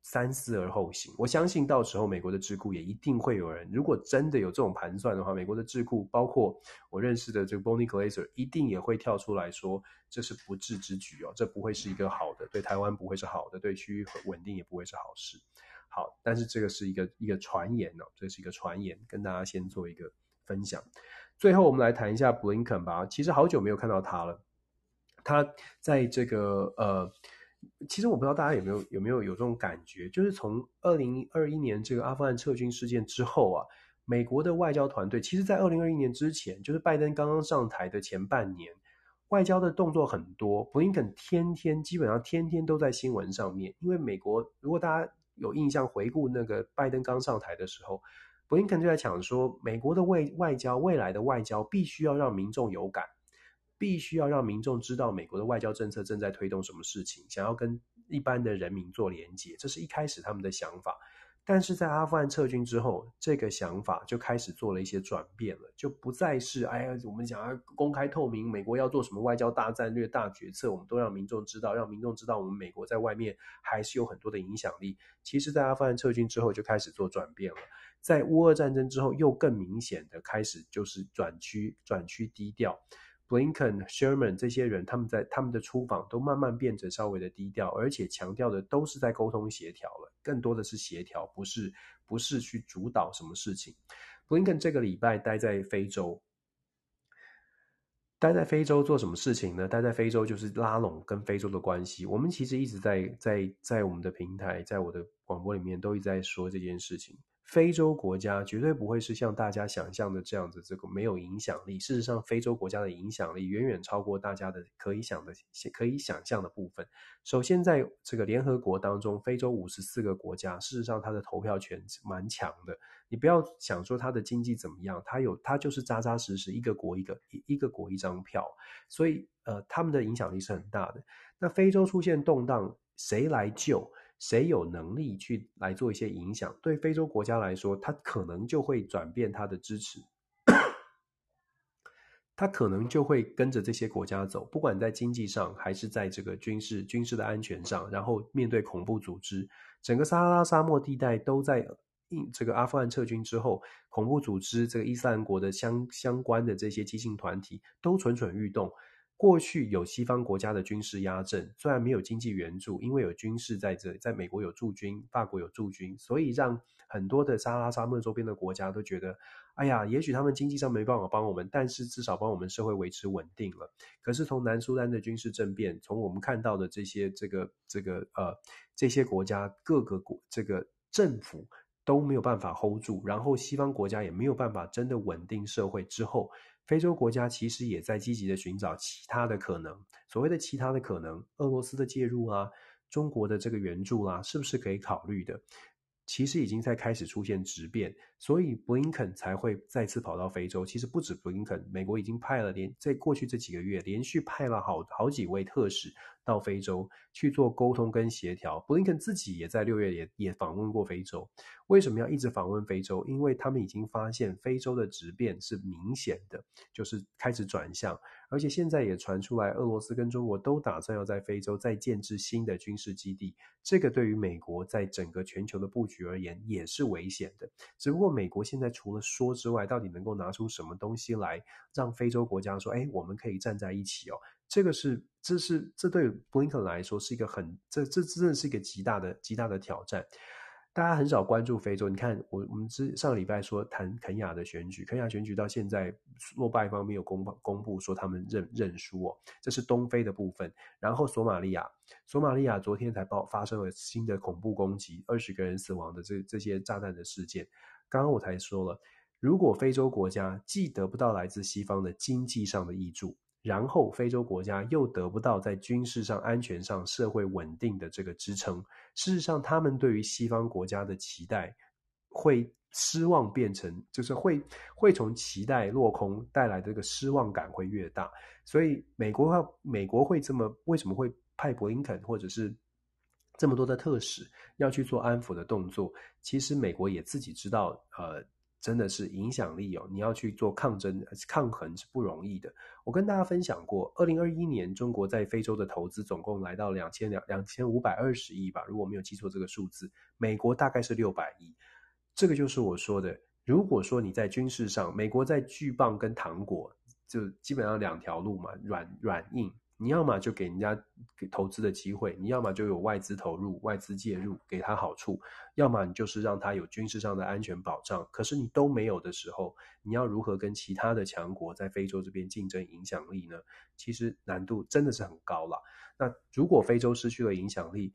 S1: 三思而后行。我相信到时候美国的智库也一定会有人，如果真的有这种盘算的话，美国的智库包括我认识的这个 Bonnie Glaser 一定也会跳出来说，这是不智之举哦，这不会是一个好的，对台湾不会是好的，对区域稳定也不会是好事。好，但是这个是一个一个传言哦，这是一个传言，跟大家先做一个分享。最后我们来谈一下 Blinken 吧，其实好久没有看到他了，他在这个呃。其实我不知道大家有没有有没有有这种感觉，就是从二零二一年这个阿富汗撤军事件之后啊，美国的外交团队，其实在二零二一年之前，就是拜登刚刚上台的前半年，外交的动作很多，布林肯天天基本上天天都在新闻上面，因为美国如果大家有印象回顾那个拜登刚上台的时候，布林肯就在讲说，美国的外外交未来的外交必须要让民众有感。必须要让民众知道美国的外交政策正在推动什么事情，想要跟一般的人民做连接，这是一开始他们的想法。但是在阿富汗撤军之后，这个想法就开始做了一些转变了，就不再是哎呀，我们想要公开透明，美国要做什么外交大战略、大决策，我们都让民众知道，让民众知道我们美国在外面还是有很多的影响力。其实，在阿富汗撤军之后，就开始做转变了。在乌俄战争之后，又更明显的开始就是转趋转趋低调。Blinken、Sherman 这些人，他们在他们的出访都慢慢变得稍微的低调，而且强调的都是在沟通协调了，更多的是协调，不是不是去主导什么事情。Blinken 这个礼拜待在非洲，待在非洲做什么事情呢？待在非洲就是拉拢跟非洲的关系。我们其实一直在在在我们的平台，在我的广播里面都一直在说这件事情。非洲国家绝对不会是像大家想象的这样子，这个没有影响力。事实上，非洲国家的影响力远远超过大家的可以想的、可以想象的部分。首先，在这个联合国当中，非洲五十四个国家，事实上它的投票权蛮强的。你不要想说它的经济怎么样，它有它就是扎扎实实一个国一个一一个国一张票，所以呃，他们的影响力是很大的。那非洲出现动荡，谁来救？谁有能力去来做一些影响？对非洲国家来说，他可能就会转变他的支持，他可能就会跟着这些国家走，不管在经济上还是在这个军事军事的安全上。然后面对恐怖组织，整个撒哈拉沙漠地带都在这个阿富汗撤军之后，恐怖组织这个伊斯兰国的相相关的这些激进团体都蠢蠢欲动。过去有西方国家的军事压阵，虽然没有经济援助，因为有军事在这里，在美国有驻军，法国有驻军，所以让很多的撒哈拉沙漠周边的国家都觉得，哎呀，也许他们经济上没办法帮我们，但是至少帮我们社会维持稳定了。可是从南苏丹的军事政变，从我们看到的这些这个这个呃这些国家各个国这个政府都没有办法 hold 住，然后西方国家也没有办法真的稳定社会之后。非洲国家其实也在积极的寻找其他的可能，所谓的其他的可能，俄罗斯的介入啊，中国的这个援助啊，是不是可以考虑的？其实已经在开始出现质变，所以布林肯才会再次跑到非洲。其实不止布林肯，美国已经派了连在过去这几个月连续派了好好几位特使到非洲去做沟通跟协调。布林肯自己也在六月也也访问过非洲。为什么要一直访问非洲？因为他们已经发现非洲的质变是明显的，就是开始转向。而且现在也传出来，俄罗斯跟中国都打算要在非洲再建置新的军事基地。这个对于美国在整个全球的布局而言也是危险的。只不过美国现在除了说之外，到底能够拿出什么东西来让非洲国家说：“哎，我们可以站在一起哦。”这个是，这是这对布林肯来说是一个很，这这真的是一个极大的极大的挑战。大家很少关注非洲。你看，我我们之上个礼拜说谈肯亚的选举，肯亚选举到现在，落败方没有公公布说他们认认输哦，这是东非的部分。然后索马利亚，索马利亚昨天才爆发生了新的恐怖攻击，二十个人死亡的这这些炸弹的事件。刚刚我才说了，如果非洲国家既得不到来自西方的经济上的挹注，然后非洲国家又得不到在军事上、安全上、社会稳定的这个支撑。事实上，他们对于西方国家的期待会失望变成，就是会会从期待落空带来的这个失望感会越大。所以，美国美国会这么为什么会派布林肯或者是这么多的特使要去做安抚的动作？其实，美国也自己知道，呃。真的是影响力哦！你要去做抗争、抗衡是不容易的。我跟大家分享过，二零二一年中国在非洲的投资总共来到两千两两千五百二十亿吧，如果没有记错这个数字。美国大概是六百亿，这个就是我说的。如果说你在军事上，美国在巨棒跟糖果，就基本上两条路嘛，软软硬。你要么就给人家给投资的机会，你要么就有外资投入、外资介入给他好处，要么你就是让他有军事上的安全保障。可是你都没有的时候，你要如何跟其他的强国在非洲这边竞争影响力呢？其实难度真的是很高了。那如果非洲失去了影响力，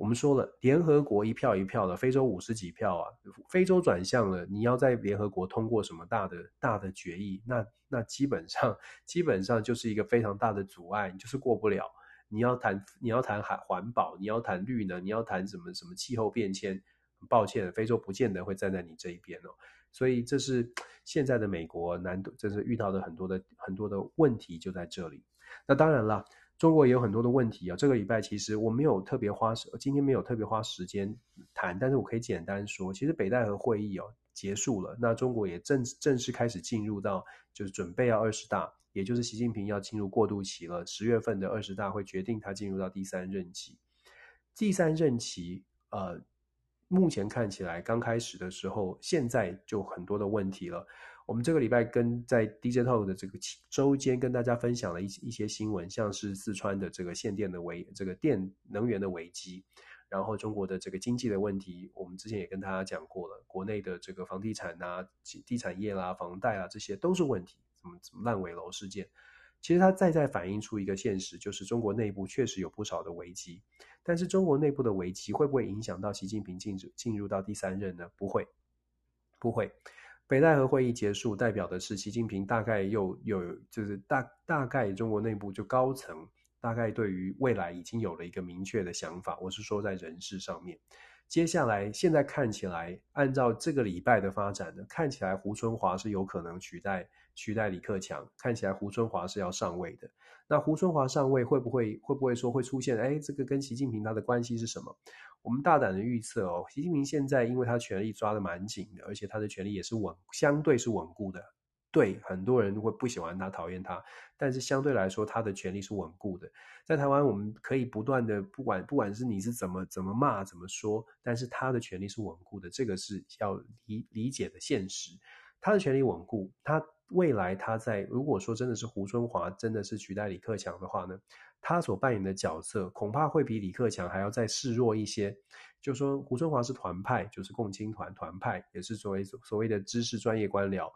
S1: 我们说了，联合国一票一票的，非洲五十几票啊，非洲转向了，你要在联合国通过什么大的大的决议，那那基本上基本上就是一个非常大的阻碍，你就是过不了。你要谈你要谈环环保，你要谈绿能，你要谈什么什么气候变迁，抱歉，非洲不见得会站在你这一边哦。所以这是现在的美国难度，这是遇到的很多的很多的问题就在这里。那当然了。中国也有很多的问题啊。这个礼拜其实我没有特别花时，今天没有特别花时间谈，但是我可以简单说，其实北戴河会议哦结束了，那中国也正正式开始进入到就是准备要二十大，也就是习近平要进入过渡期了。十月份的二十大会决定他进入到第三任期，第三任期呃。目前看起来刚开始的时候，现在就很多的问题了。我们这个礼拜跟在 DJ Talk 的这个周间跟大家分享了一一些新闻，像是四川的这个限电的危，这个电能源的危机，然后中国的这个经济的问题，我们之前也跟大家讲过了，国内的这个房地产啊、地产业啦、房贷啊，这些都是问题，什么什么烂尾楼事件。其实它再再反映出一个现实，就是中国内部确实有不少的危机。但是中国内部的危机会不会影响到习近平进入进入到第三任呢？不会，不会。北戴河会议结束，代表的是习近平大概又有就是大大概中国内部就高层大概对于未来已经有了一个明确的想法。我是说在人事上面。接下来，现在看起来，按照这个礼拜的发展呢，看起来胡春华是有可能取代取代李克强。看起来胡春华是要上位的。那胡春华上位会不会会不会说会出现？哎，这个跟习近平他的关系是什么？我们大胆的预测哦，习近平现在因为他权力抓得蛮紧的，而且他的权力也是稳，相对是稳固的。对，很多人会不喜欢他，讨厌他，但是相对来说，他的权力是稳固的。在台湾，我们可以不断的，不管不管是你是怎么怎么骂怎么说，但是他的权力是稳固的，这个是要理理解的现实。他的权力稳固，他未来他在如果说真的是胡春华真的是取代李克强的话呢，他所扮演的角色恐怕会比李克强还要再示弱一些。就说胡春华是团派，就是共青团团派，也是所谓所谓的知识专业官僚。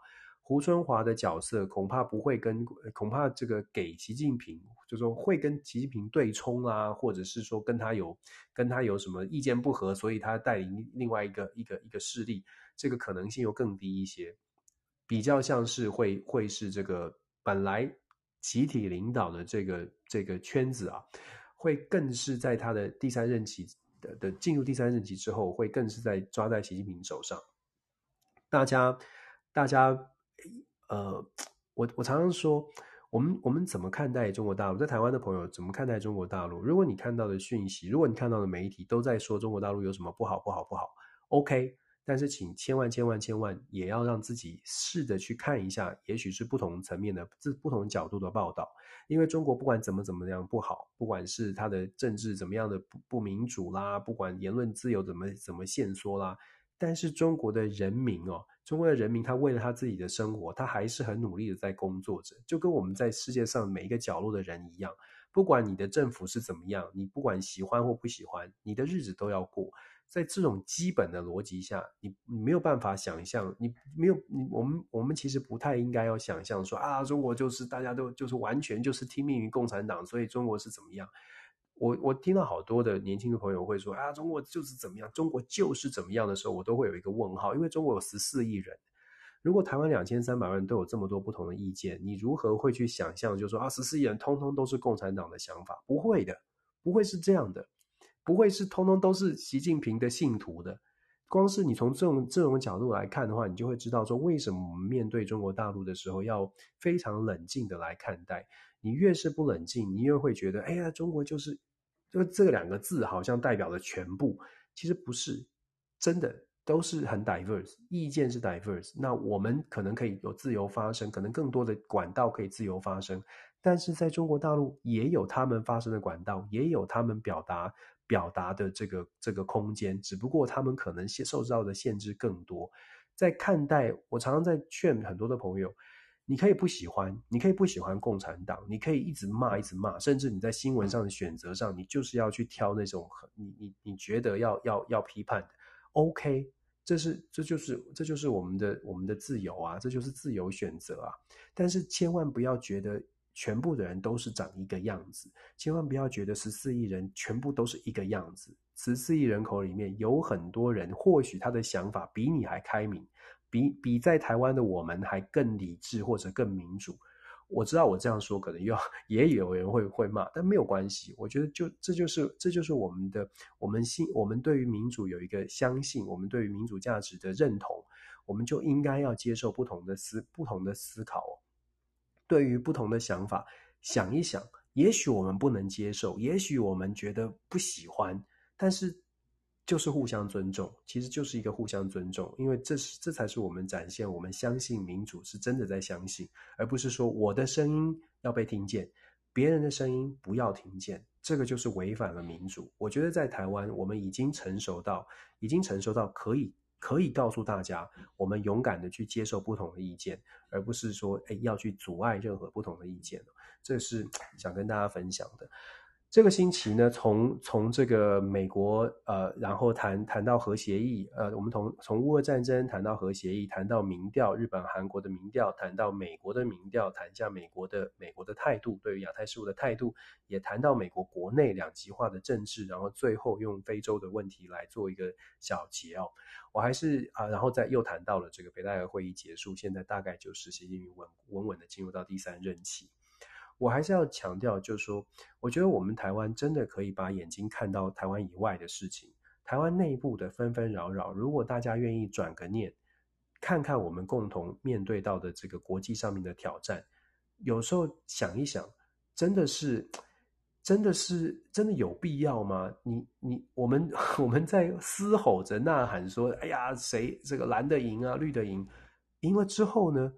S1: 胡春华的角色恐怕不会跟，恐怕这个给习近平，就说会跟习近平对冲啊，或者是说跟他有跟他有什么意见不合，所以他带领另外一个一个一个势力，这个可能性又更低一些，比较像是会会是这个本来集体领导的这个这个圈子啊，会更是在他的第三任期的的进入第三任期之后，会更是在抓在习近平手上，大家大家。呃，我我常常说，我们我们怎么看待中国大陆？在台湾的朋友怎么看待中国大陆？如果你看到的讯息，如果你看到的媒体都在说中国大陆有什么不好不好不好，OK，但是请千万千万千万也要让自己试着去看一下，也许是不同层面的、这不同角度的报道。因为中国不管怎么怎么样不好，不管是它的政治怎么样的不不民主啦，不管言论自由怎么怎么限缩啦。但是中国的人民哦，中国的人民他为了他自己的生活，他还是很努力的在工作着，就跟我们在世界上每一个角落的人一样。不管你的政府是怎么样，你不管喜欢或不喜欢，你的日子都要过。在这种基本的逻辑下，你你没有办法想象，你没有你我们我们其实不太应该要想象说啊，中国就是大家都就是完全就是听命于共产党，所以中国是怎么样。我我听到好多的年轻的朋友会说啊，中国就是怎么样，中国就是怎么样的时候，我都会有一个问号，因为中国有十四亿人，如果台湾两千三百万人都有这么多不同的意见，你如何会去想象，就是说啊，十四亿人通通都是共产党的想法？不会的，不会是这样的，不会是通通都是习近平的信徒的。光是你从这种这种角度来看的话，你就会知道说，为什么我们面对中国大陆的时候要非常冷静的来看待。你越是不冷静，你越会觉得，哎呀，中国就是，就这两个字好像代表了全部。其实不是，真的都是很 diverse，意见是 diverse。那我们可能可以有自由发声，可能更多的管道可以自由发声。但是在中国大陆也有他们发声的管道，也有他们表达表达的这个这个空间，只不过他们可能受到的限制更多。在看待，我常常在劝很多的朋友。你可以不喜欢，你可以不喜欢共产党，你可以一直骂，一直骂，甚至你在新闻上的选择上，你就是要去挑那种很你你你觉得要要要批判的，OK，这是这就是这就是我们的我们的自由啊，这就是自由选择啊。但是千万不要觉得全部的人都是长一个样子，千万不要觉得十四亿人全部都是一个样子。十四亿人口里面有很多人，或许他的想法比你还开明。比比在台湾的我们还更理智或者更民主，我知道我这样说可能又也有人会会骂，但没有关系。我觉得就这就是这就是我们的我们信我们对于民主有一个相信，我们对于民主价值的认同，我们就应该要接受不同的思不同的思考，对于不同的想法想一想，也许我们不能接受，也许我们觉得不喜欢，但是就是互相尊重，其实就是一个互相尊重，因为这是这才是我们展现我们相信民主是真的在相信，而不是说我的声音要被听见，别人的声音不要听见，这个就是违反了民主。我觉得在台湾，我们已经成熟到，已经成熟到可以。可以告诉大家，我们勇敢的去接受不同的意见，而不是说，诶，要去阻碍任何不同的意见。这是 想跟大家分享的。这个星期呢，从从这个美国呃，然后谈谈到核协议，呃，我们从从乌俄战争谈到核协议，谈到民调，日本、韩国的民调，谈到美国的民调，谈一下美国的美国的态度，对于亚太事务的态度，也谈到美国国内两极化的政治，然后最后用非洲的问题来做一个小结哦。我还是啊，然后再又谈到了这个北戴河会议结束，现在大概就是习近平稳稳稳的进入到第三任期。我还是要强调，就是说，我觉得我们台湾真的可以把眼睛看到台湾以外的事情，台湾内部的纷纷扰扰。如果大家愿意转个念，看看我们共同面对到的这个国际上面的挑战，有时候想一想，真的是，真的是，真的有必要吗？你你，我们我们在嘶吼着呐喊说：“哎呀，谁这个蓝的赢啊，绿的赢，赢了之后呢？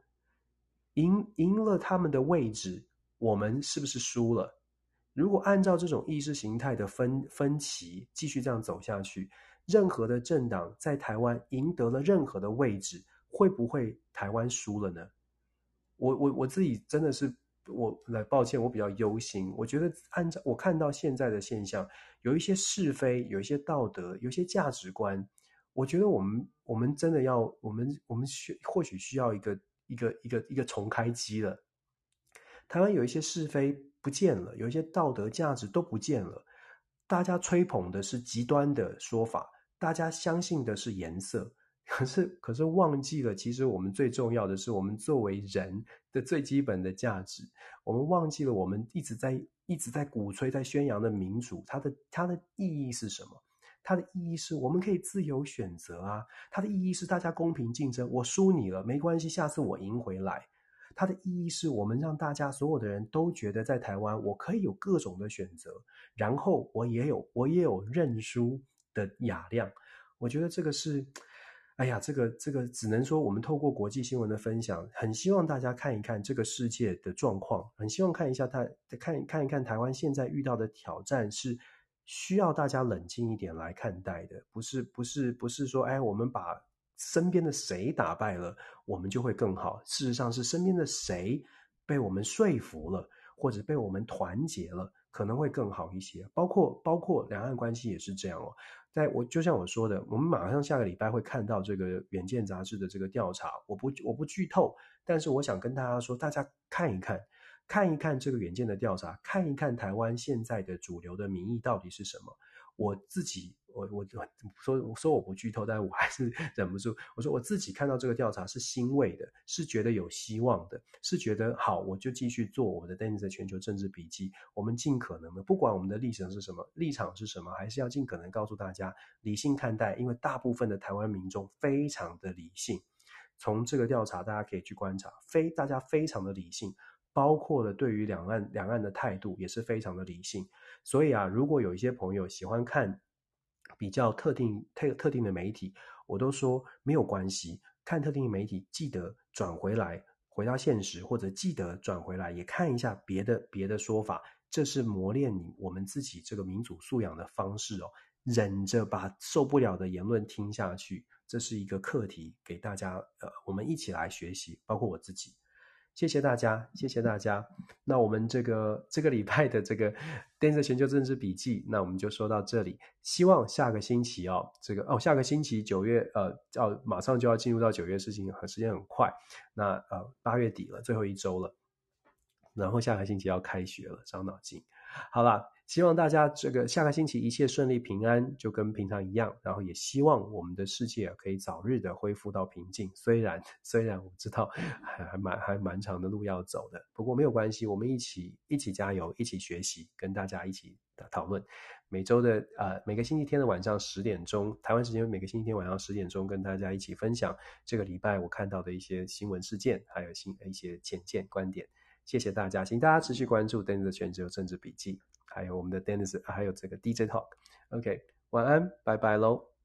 S1: 赢赢了他们的位置。”我们是不是输了？如果按照这种意识形态的分分歧继续这样走下去，任何的政党在台湾赢得了任何的位置，会不会台湾输了呢？我我我自己真的是我来抱歉，我比较忧心。我觉得按照我看到现在的现象，有一些是非，有一些道德，有一些价值观，我觉得我们我们真的要我们我们需或许需要一个一个一个一个重开机了。台湾有一些是非不见了，有一些道德价值都不见了。大家吹捧的是极端的说法，大家相信的是颜色，可是可是忘记了，其实我们最重要的是我们作为人的最基本的价值。我们忘记了，我们一直在一直在鼓吹、在宣扬的民主，它的它的意义是什么？它的意义是我们可以自由选择啊。它的意义是大家公平竞争，我输你了没关系，下次我赢回来。它的意义是我们让大家所有的人都觉得，在台湾我可以有各种的选择，然后我也有我也有认输的雅量。我觉得这个是，哎呀，这个这个只能说我们透过国际新闻的分享，很希望大家看一看这个世界的状况，很希望看一下他看看一看台湾现在遇到的挑战是需要大家冷静一点来看待的，不是不是不是说哎，我们把。身边的谁打败了，我们就会更好。事实上是身边的谁被我们说服了，或者被我们团结了，可能会更好一些。包括包括两岸关系也是这样哦。在我就像我说的，我们马上下个礼拜会看到这个《远见》杂志的这个调查。我不我不剧透，但是我想跟大家说，大家看一看，看一看这个《远见》的调查，看一看台湾现在的主流的民意到底是什么。我自己。我我就说我说我不剧透，但我还是忍不住。我说我自己看到这个调查是欣慰的，是觉得有希望的，是觉得好，我就继续做我的 Denis 的全球政治笔记。我们尽可能的，不管我们的立场是什么，立场是什么，还是要尽可能告诉大家理性看待，因为大部分的台湾民众非常的理性。从这个调查大家可以去观察，非大家非常的理性，包括了对于两岸两岸的态度也是非常的理性。所以啊，如果有一些朋友喜欢看。比较特定特特定的媒体，我都说没有关系。看特定的媒体，记得转回来，回到现实，或者记得转回来，也看一下别的别的说法。这是磨练你我们自己这个民主素养的方式哦。忍着把受不了的言论听下去，这是一个课题，给大家呃，我们一起来学习，包括我自己。谢谢大家，谢谢大家。那我们这个这个礼拜的这个电子全球政治笔记，那我们就说到这里。希望下个星期哦，这个哦，下个星期九月呃，要马上就要进入到九月，事情很时间很快。那呃，八月底了，最后一周了，然后下个星期要开学了，伤脑筋。好了。希望大家这个下个星期一切顺利平安，就跟平常一样。然后也希望我们的世界可以早日的恢复到平静。虽然虽然我知道还还蛮还蛮长的路要走的，不过没有关系，我们一起一起加油，一起学习，跟大家一起讨论。每周的呃每个星期天的晚上十点钟，台湾时间每个星期天晚上十点钟，跟大家一起分享这个礼拜我看到的一些新闻事件，还有新的一些浅见观点。谢谢大家，请大家持续关注 Dennis 的全球政治笔记，还有我们的 Dennis，还有这个 DJ Talk。OK，晚安，拜拜喽。